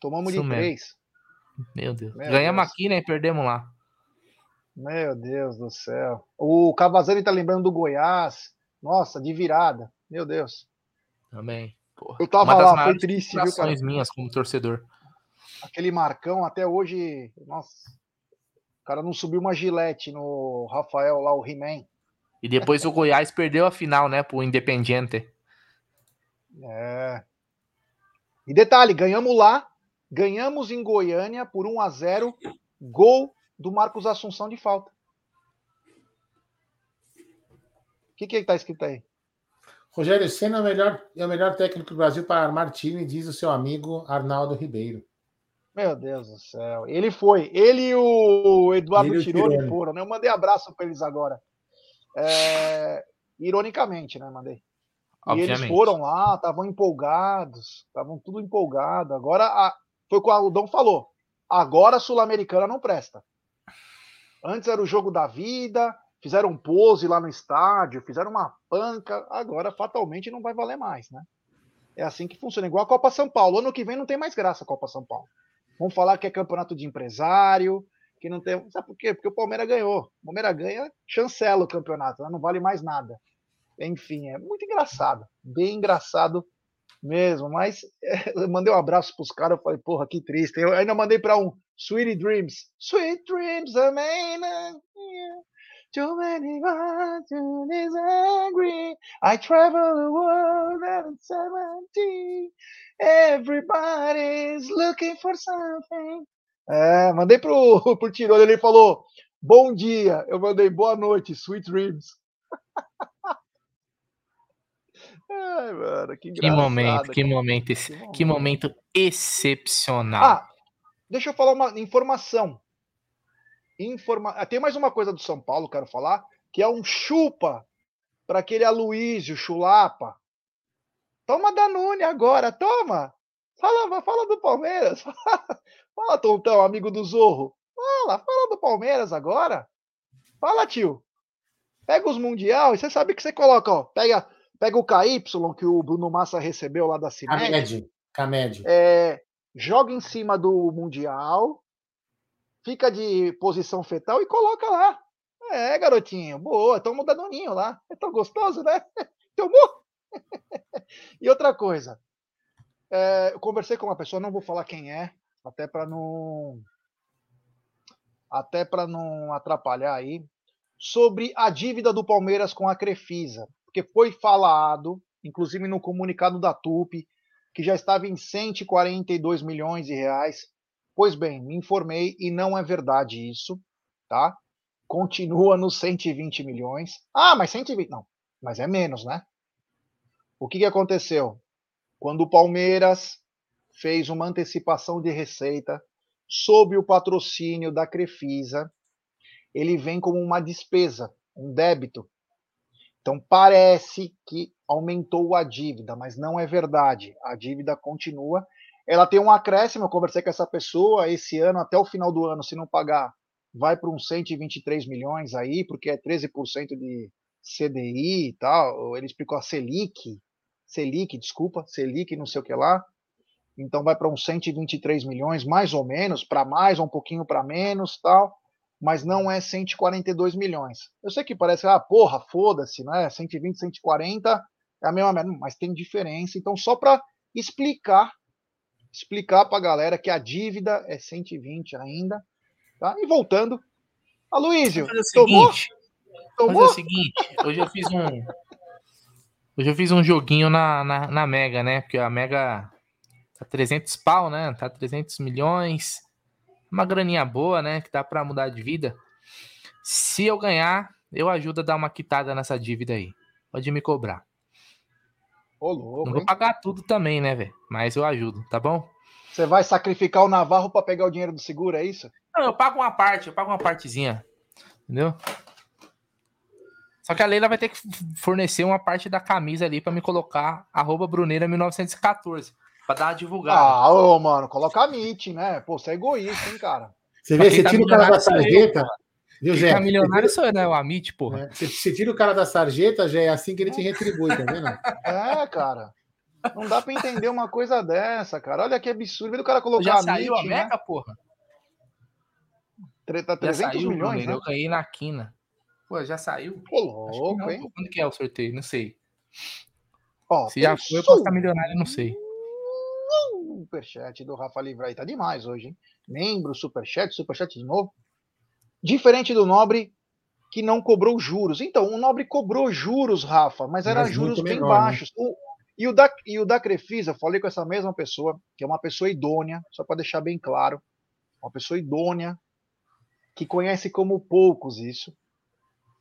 Tomamos Isso de mesmo. três. Meu Deus. Meu Ganhamos Deus. aqui, né? E perdemos lá. Meu Deus do céu. O Cavazani tá lembrando do Goiás. Nossa, de virada. Meu Deus. Também. Porra. Eu tava Uma lá, foi triste, viu, cara? minhas como torcedor aquele Marcão até hoje, nossa, o cara não subiu uma gilete no Rafael lá, o He-Man. E depois o Goiás perdeu a final, né, pro Independiente. É. E detalhe, ganhamos lá, ganhamos em Goiânia por 1 a 0 gol do Marcos Assunção de falta. O que, que tá escrito aí? Rogério Senna é o, melhor, é o melhor técnico do Brasil para armar time, diz o seu amigo Arnaldo Ribeiro. Meu Deus do céu. Ele foi. Ele e o Eduardo ele Tironi foram, né? Eu mandei abraço para eles agora. É... Ironicamente, né? Mandei. E eles foram lá, estavam empolgados, estavam tudo empolgado. Agora, a... foi o que o Aldão falou. Agora a Sul-Americana não presta. Antes era o jogo da vida, fizeram um pose lá no estádio, fizeram uma panca. Agora, fatalmente, não vai valer mais, né? É assim que funciona. Igual a Copa São Paulo. Ano que vem não tem mais graça a Copa São Paulo. Vamos falar que é campeonato de empresário, que não tem. Sabe por quê? Porque o Palmeiras ganhou. O Palmeiras ganha, chancela o campeonato, né? não vale mais nada. Enfim, é muito engraçado, bem engraçado mesmo. Mas é, eu mandei um abraço para os caras, eu falei, porra, que triste. Eu ainda mandei para um Sweet Dreams. Sweet Dreams, I mean, Too many is angry. I travel the world at 17. Everybody's looking for something. É, mandei pro, [laughs] pro Tirone, ele falou bom dia. Eu mandei boa noite, sweet dreams. [laughs] Ai, mano, que, que momento, que momento, esse, que momento, que momento excepcional. Ah, deixa eu falar uma informação. Informa... Ah, tem mais uma coisa do São Paulo, quero falar, que é um chupa para aquele Aloísio Chulapa, Toma Danone agora, toma! Fala, fala do Palmeiras. [laughs] Fala, Tontão, amigo do Zorro. Fala, fala do Palmeiras agora. Fala, tio. Pega os Mundial e você sabe que você coloca, ó. Pega, pega o KY que o Bruno Massa recebeu lá da Cimed. Camed. Camed. É, joga em cima do Mundial, fica de posição fetal e coloca lá. É, garotinho, boa, toma o danoninho lá. É tão gostoso, né? [laughs] Tomou? [laughs] e outra coisa, é, eu conversei com uma pessoa, não vou falar quem é, até para não até para não atrapalhar aí, sobre a dívida do Palmeiras com a Crefisa, porque foi falado, inclusive no comunicado da TUP, que já estava em 142 milhões de reais. Pois bem, me informei e não é verdade isso, tá? Continua nos 120 milhões. Ah, mas 120, não, mas é menos, né? O que, que aconteceu? Quando o Palmeiras fez uma antecipação de receita sob o patrocínio da Crefisa, ele vem como uma despesa, um débito. Então parece que aumentou a dívida, mas não é verdade. A dívida continua. Ela tem um acréscimo, eu conversei com essa pessoa esse ano, até o final do ano, se não pagar, vai para uns 123 milhões aí, porque é 13% de CDI e tal. Ele explicou a Selic, Selic, desculpa, Selic, não sei o que lá. Então vai para uns 123 milhões, mais ou menos, para mais, um pouquinho para menos, tal. Mas não é 142 milhões. Eu sei que parece, ah, porra, foda-se, né? 120, 140 é a mesma mas tem diferença. Então, só para explicar, explicar para a galera que a dívida é 120 ainda, tá? E voltando, a Luísio, tomou? Seguinte, tomou? Fazer o seguinte, hoje eu fiz um, Hoje eu fiz um joguinho na, na, na, Mega, né? Porque a Mega tá 300 pau, né? Tá 300 milhões. Uma graninha boa, né? Que dá pra mudar de vida. Se eu ganhar, eu ajudo a dar uma quitada nessa dívida aí. Pode me cobrar. Ô, louco, Não vou pagar tudo também, né, velho? Mas eu ajudo, tá bom? Você vai sacrificar o Navarro para pegar o dinheiro do seguro, é isso? Não, eu pago uma parte, eu pago uma partezinha. Entendeu? Só que a Leila vai ter que fornecer uma parte da camisa ali para me colocar arroba Bruneira1914. Pra dar uma divulgada. Ah, ô, mano, coloca a MIT, né? Pô, você é egoísta, hein, cara? Você vê, você tá tira o cara da sarjeta. Viu, Zé? Tá milionário sou eu, né? O Amit, porra. É, você, você, tira o cara da sarjeta, já é assim que ele te retribui, tá vendo? É, cara. Não dá pra entender uma coisa dessa, cara. Olha que absurdo. Vê o cara colocar já saiu a Meca, né? porra? Tá 300 saiu, milhões, né? Eu ganhei na quina. Pô, já saiu? Pô, louco, não, hein? Quando que é o sorteio? Não sei. Ó, Se já foi, eu posso estar milionário, não sei. Superchat do Rafa Livre aí tá demais hoje, hein? Membro, superchat, superchat de novo. Diferente do Nobre, que não cobrou juros. Então, o Nobre cobrou juros, Rafa, mas eram juros bem menor, né? baixos. Né? O, e, o da, e o da Crefisa, falei com essa mesma pessoa, que é uma pessoa idônea, só para deixar bem claro, uma pessoa idônea, que conhece como poucos isso.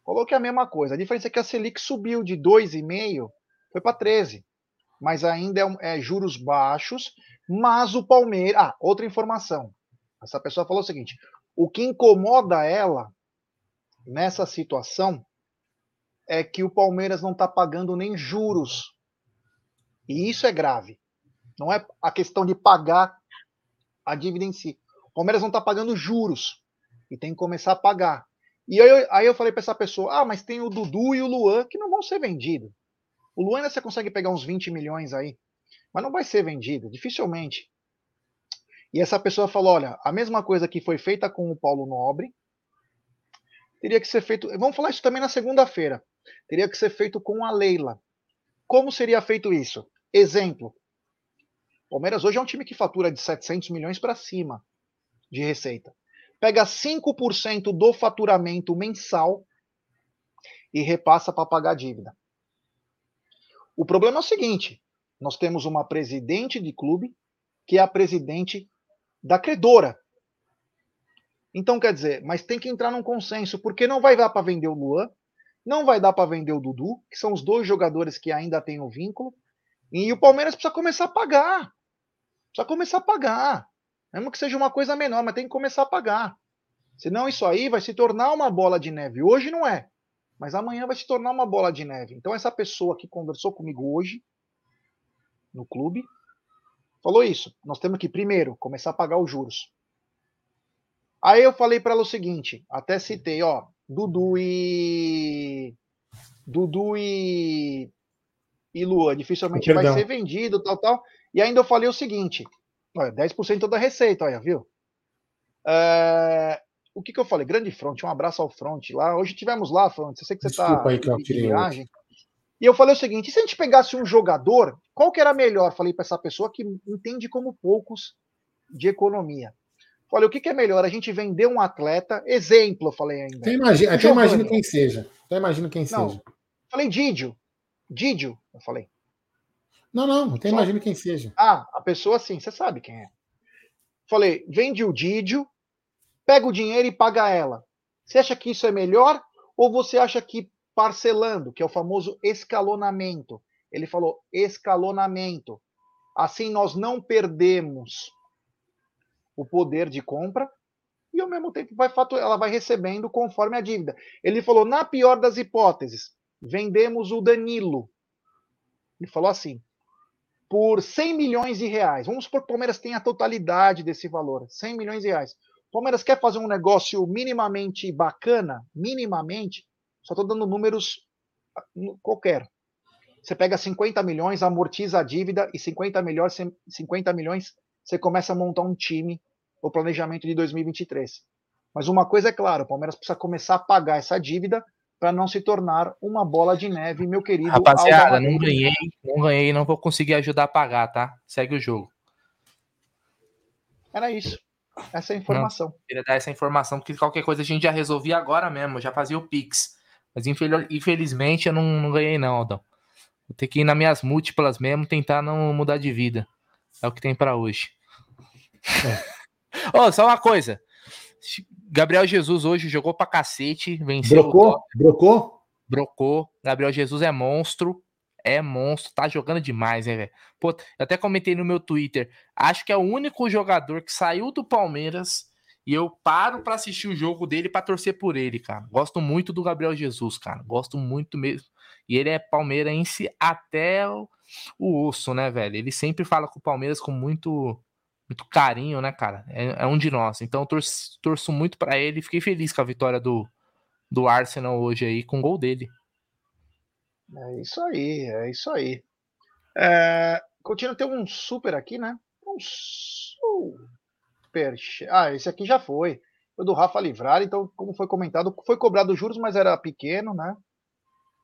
Falou que é a mesma coisa. A diferença é que a Selic subiu de 2,5 foi para 13. Mas ainda é, é, juros baixos. Mas o Palmeiras. Ah, outra informação. Essa pessoa falou o seguinte: o que incomoda ela nessa situação é que o Palmeiras não está pagando nem juros. E isso é grave. Não é a questão de pagar a dívida em si. O Palmeiras não está pagando juros. E tem que começar a pagar. E aí eu, aí eu falei para essa pessoa: ah, mas tem o Dudu e o Luan que não vão ser vendidos. O Luan ainda você consegue pegar uns 20 milhões aí, mas não vai ser vendido, dificilmente. E essa pessoa falou: olha, a mesma coisa que foi feita com o Paulo Nobre, teria que ser feito. Vamos falar isso também na segunda-feira. Teria que ser feito com a Leila. Como seria feito isso? Exemplo: Palmeiras hoje é um time que fatura de 700 milhões para cima de receita pega 5% do faturamento mensal e repassa para pagar a dívida. O problema é o seguinte: nós temos uma presidente de clube que é a presidente da credora. Então, quer dizer, mas tem que entrar num consenso, porque não vai dar para vender o Luan, não vai dar para vender o Dudu, que são os dois jogadores que ainda têm o vínculo, e o Palmeiras precisa começar a pagar. Precisa começar a pagar. Mesmo que seja uma coisa menor, mas tem que começar a pagar. Senão isso aí vai se tornar uma bola de neve. Hoje não é, mas amanhã vai se tornar uma bola de neve. Então essa pessoa que conversou comigo hoje no clube falou isso. Nós temos que primeiro começar a pagar os juros. Aí eu falei para ela o seguinte, até citei, ó, Dudu e. Dudu e. E Lua. Dificilmente vai ser vendido, tal, tal. E ainda eu falei o seguinte: olha, 10% da receita, olha, viu? É, o que, que eu falei? Grande Front, um abraço ao Front lá. Hoje tivemos lá, Front. Eu sei que você está aí que eu viagem. E eu falei o seguinte: e se a gente pegasse um jogador, qual que era melhor? Falei para essa pessoa que entende como poucos de economia. Falei, o que, que, é melhor? A gente vender um atleta, exemplo, eu falei ainda. Até imagino, até imagino quem seja. Até imagino quem não, seja. Falei Didio. Didio, eu falei. Não, não, até imagino quem seja. Ah, a pessoa sim, você sabe quem é. Falei, vende o Didio, pega o dinheiro e paga ela. Você acha que isso é melhor? Ou você acha que parcelando, que é o famoso escalonamento, ele falou escalonamento. Assim nós não perdemos o poder de compra e ao mesmo tempo vai ela vai recebendo conforme a dívida. Ele falou, na pior das hipóteses, vendemos o Danilo. Ele falou assim, por 100 milhões de reais. Vamos supor que o Palmeiras tenha a totalidade desse valor, 100 milhões de reais. O Palmeiras quer fazer um negócio minimamente bacana, minimamente, só estou dando números ah, qualquer. Você pega 50 milhões, amortiza a dívida e 50 milhões, 50 milhões você começa a montar um time o planejamento de 2023. Mas uma coisa é clara, o Palmeiras precisa começar a pagar essa dívida para não se tornar uma bola de neve, meu querido. Rapaziada, não ganhei, não ganhei, não vou conseguir ajudar a pagar, tá? Segue o jogo. Era isso. Essa é a informação. Não, queria dar essa informação, porque qualquer coisa a gente já resolvia agora mesmo, já fazia o Pix. Mas infelizmente eu não, não ganhei, não, Aldão. Vou ter que ir nas minhas múltiplas mesmo, tentar não mudar de vida. É o que tem para hoje. [laughs] oh, só uma coisa. Gabriel Jesus hoje jogou pra cacete, venceu. Brocou? Brocou? Brocou. Gabriel Jesus é monstro. É monstro, tá jogando demais, hein, velho? Pô, eu até comentei no meu Twitter. Acho que é o único jogador que saiu do Palmeiras e eu paro para assistir o jogo dele para torcer por ele, cara. Gosto muito do Gabriel Jesus, cara. Gosto muito mesmo. E ele é palmeirense até o, osso, né, velho? Ele sempre fala com o Palmeiras com muito muito carinho, né, cara? É, é um de nós. Então eu torço, torço muito para ele. Fiquei feliz com a vitória do, do Arsenal hoje aí, com o gol dele. É isso aí, é isso aí. É, continua ter um super aqui, né? Um super. Ah, esse aqui já foi. Foi do Rafa Livrar, então, como foi comentado, foi cobrado juros, mas era pequeno, né?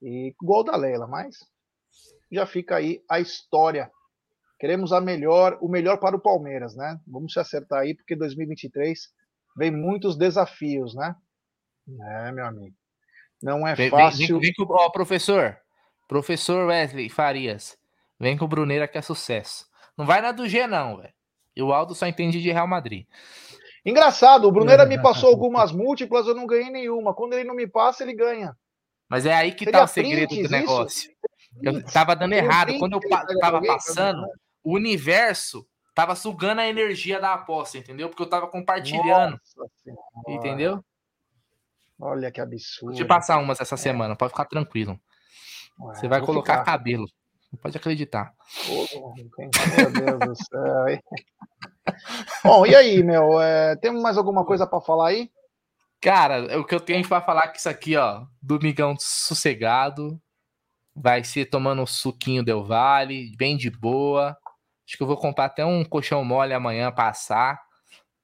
E gol da Leila, mas já fica aí a história Queremos a melhor, o melhor para o Palmeiras, né? Vamos se acertar aí, porque 2023 vem muitos desafios, né? É, meu amigo. Não é fácil. Vem, vem, vem com, ó, professor, professor Wesley Farias, vem com o Bruneira que é sucesso. Não vai na do G, não, velho. E o Aldo só entende de Real Madrid. Engraçado, o Bruneira me passou algumas múltiplas, eu não ganhei nenhuma. Quando ele não me passa, ele ganha. Mas é aí que Seria tá o segredo do negócio. Eu tava dando errado. Quando eu tava passando, o universo tava sugando a energia da aposta, entendeu? Porque eu tava compartilhando. entendeu? Olha que absurdo. Vou te passar umas essa é. semana, pode ficar tranquilo. Ué, Você vai colocar ficar. cabelo. Pode acreditar. meu Deus do céu. Bom, e aí, meu? É, temos mais alguma coisa para falar aí? Cara, o que eu tenho para falar é que isso aqui, ó, domingão sossegado, vai ser tomando um suquinho Del Vale, bem de boa, Acho que eu vou comprar até um colchão mole amanhã passar,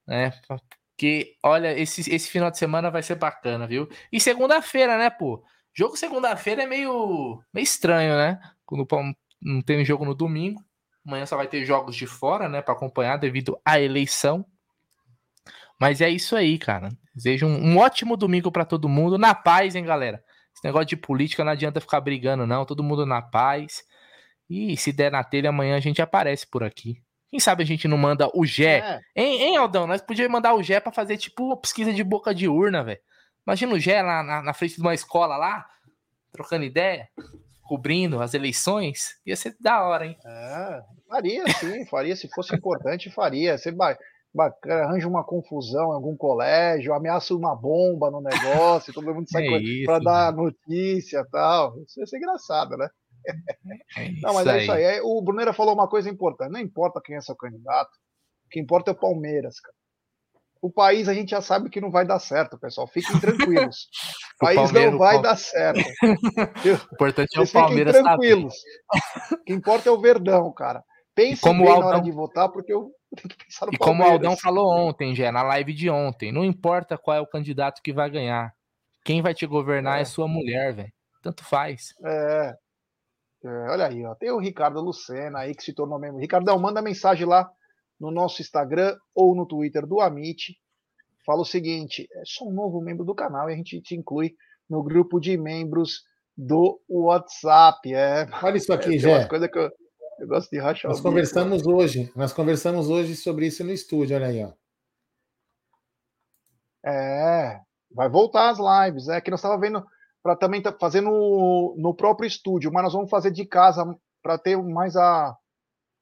né? Porque, olha, esse, esse final de semana vai ser bacana, viu? E segunda-feira, né, pô? Jogo segunda-feira é meio, meio estranho, né? Quando não tem jogo no domingo. Amanhã só vai ter jogos de fora, né, para acompanhar devido à eleição. Mas é isso aí, cara. Desejo um, um ótimo domingo para todo mundo, na paz, hein, galera. Esse negócio de política não adianta ficar brigando, não. Todo mundo na paz. E se der na telha, amanhã a gente aparece por aqui. Quem sabe a gente não manda o Gé. É. Hein, hein, Aldão? Nós podíamos mandar o Gé pra fazer tipo uma pesquisa de boca de urna, velho. Imagina o Gé lá na, na, frente de uma escola lá, trocando ideia, cobrindo as eleições. Ia ser da hora, hein? É, faria sim, faria. Se fosse importante, faria. Você vai, arranja uma confusão em algum colégio, ameaça uma bomba no negócio, todo mundo sai é para dar notícia e tal. Isso ia ser engraçado, né? É [laughs] não, mas é isso aí. O Bruneira falou uma coisa importante. Não importa quem é seu candidato. O que importa é o Palmeiras, cara. O país a gente já sabe que não vai dar certo, pessoal. Fiquem tranquilos. [laughs] O país não vai dar certo. [laughs] O importante é o Palmeiras fiquem tranquilos. O que importa é o Verdão, cara. Pense como bem Aldão... na hora de votar, porque eu [laughs] tenho que pensar no E como o Aldão falou ontem, já na live de ontem, não importa qual é o candidato que vai ganhar. Quem vai te governar é, é sua mulher, velho. Tanto faz. É. é. Olha aí, ó. Tem o Ricardo Lucena aí que se tornou membro. Ricardão, manda mensagem lá no nosso Instagram ou no Twitter do Amit. Fala o seguinte: é só um novo membro do canal e a gente te inclui no grupo de membros do WhatsApp. É, Olha isso aqui, é, Jé. coisa que eu, eu, gosto de rachar. Nós conversamos bico. hoje, nós conversamos hoje sobre isso no estúdio, olha aí, ó. É, vai voltar as lives. É que nós estávamos vendo para também tá fazendo no, no próprio estúdio, mas nós vamos fazer de casa para ter mais a,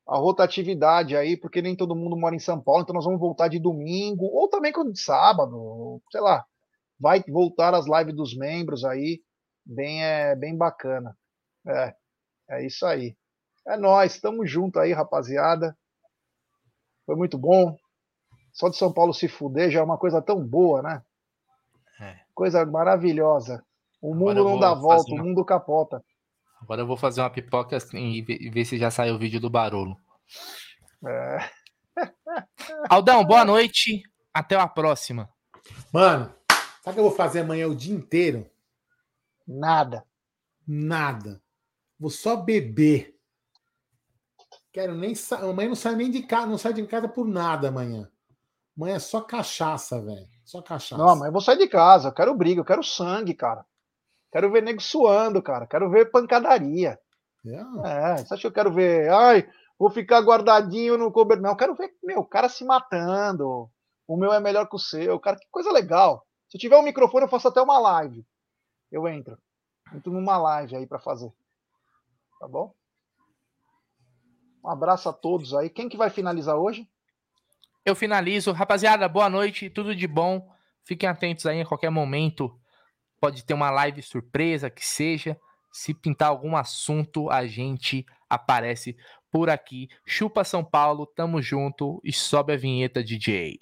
a rotatividade aí, porque nem todo mundo mora em São Paulo, então nós vamos voltar de domingo, ou também quando de sábado, sei lá. Vai voltar as lives dos membros aí, bem, é, bem bacana. É, é isso aí. É nós, estamos junto aí, rapaziada. Foi muito bom. Só de São Paulo se fuder já é uma coisa tão boa, né? É. Coisa maravilhosa. O mundo não dá volta, uma... o mundo capota. Agora eu vou fazer uma pipoca assim, e ver se já saiu o vídeo do barulho. É. [laughs] Aldão, boa noite. Até a próxima. Mano, sabe o que eu vou fazer amanhã o dia inteiro? Nada. Nada. Vou só beber. Quero nem sair. Amanhã não sai nem de casa, não sai de casa por nada amanhã. Amanhã é só cachaça, velho. Só cachaça. Não, mas eu vou sair de casa. Eu quero briga, eu quero sangue, cara. Quero ver nego suando, cara. Quero ver pancadaria. Yeah. É, você acha que eu quero ver? Ai, vou ficar guardadinho no cobertor. Não, eu quero ver, meu, o cara se matando. O meu é melhor que o seu. Cara, que coisa legal. Se tiver um microfone, eu faço até uma live. Eu entro. Entro numa live aí para fazer. Tá bom? Um abraço a todos aí. Quem que vai finalizar hoje? Eu finalizo. Rapaziada, boa noite. Tudo de bom. Fiquem atentos aí a qualquer momento pode ter uma live surpresa, que seja. Se pintar algum assunto, a gente aparece por aqui. Chupa São Paulo, tamo junto e sobe a vinheta, DJ.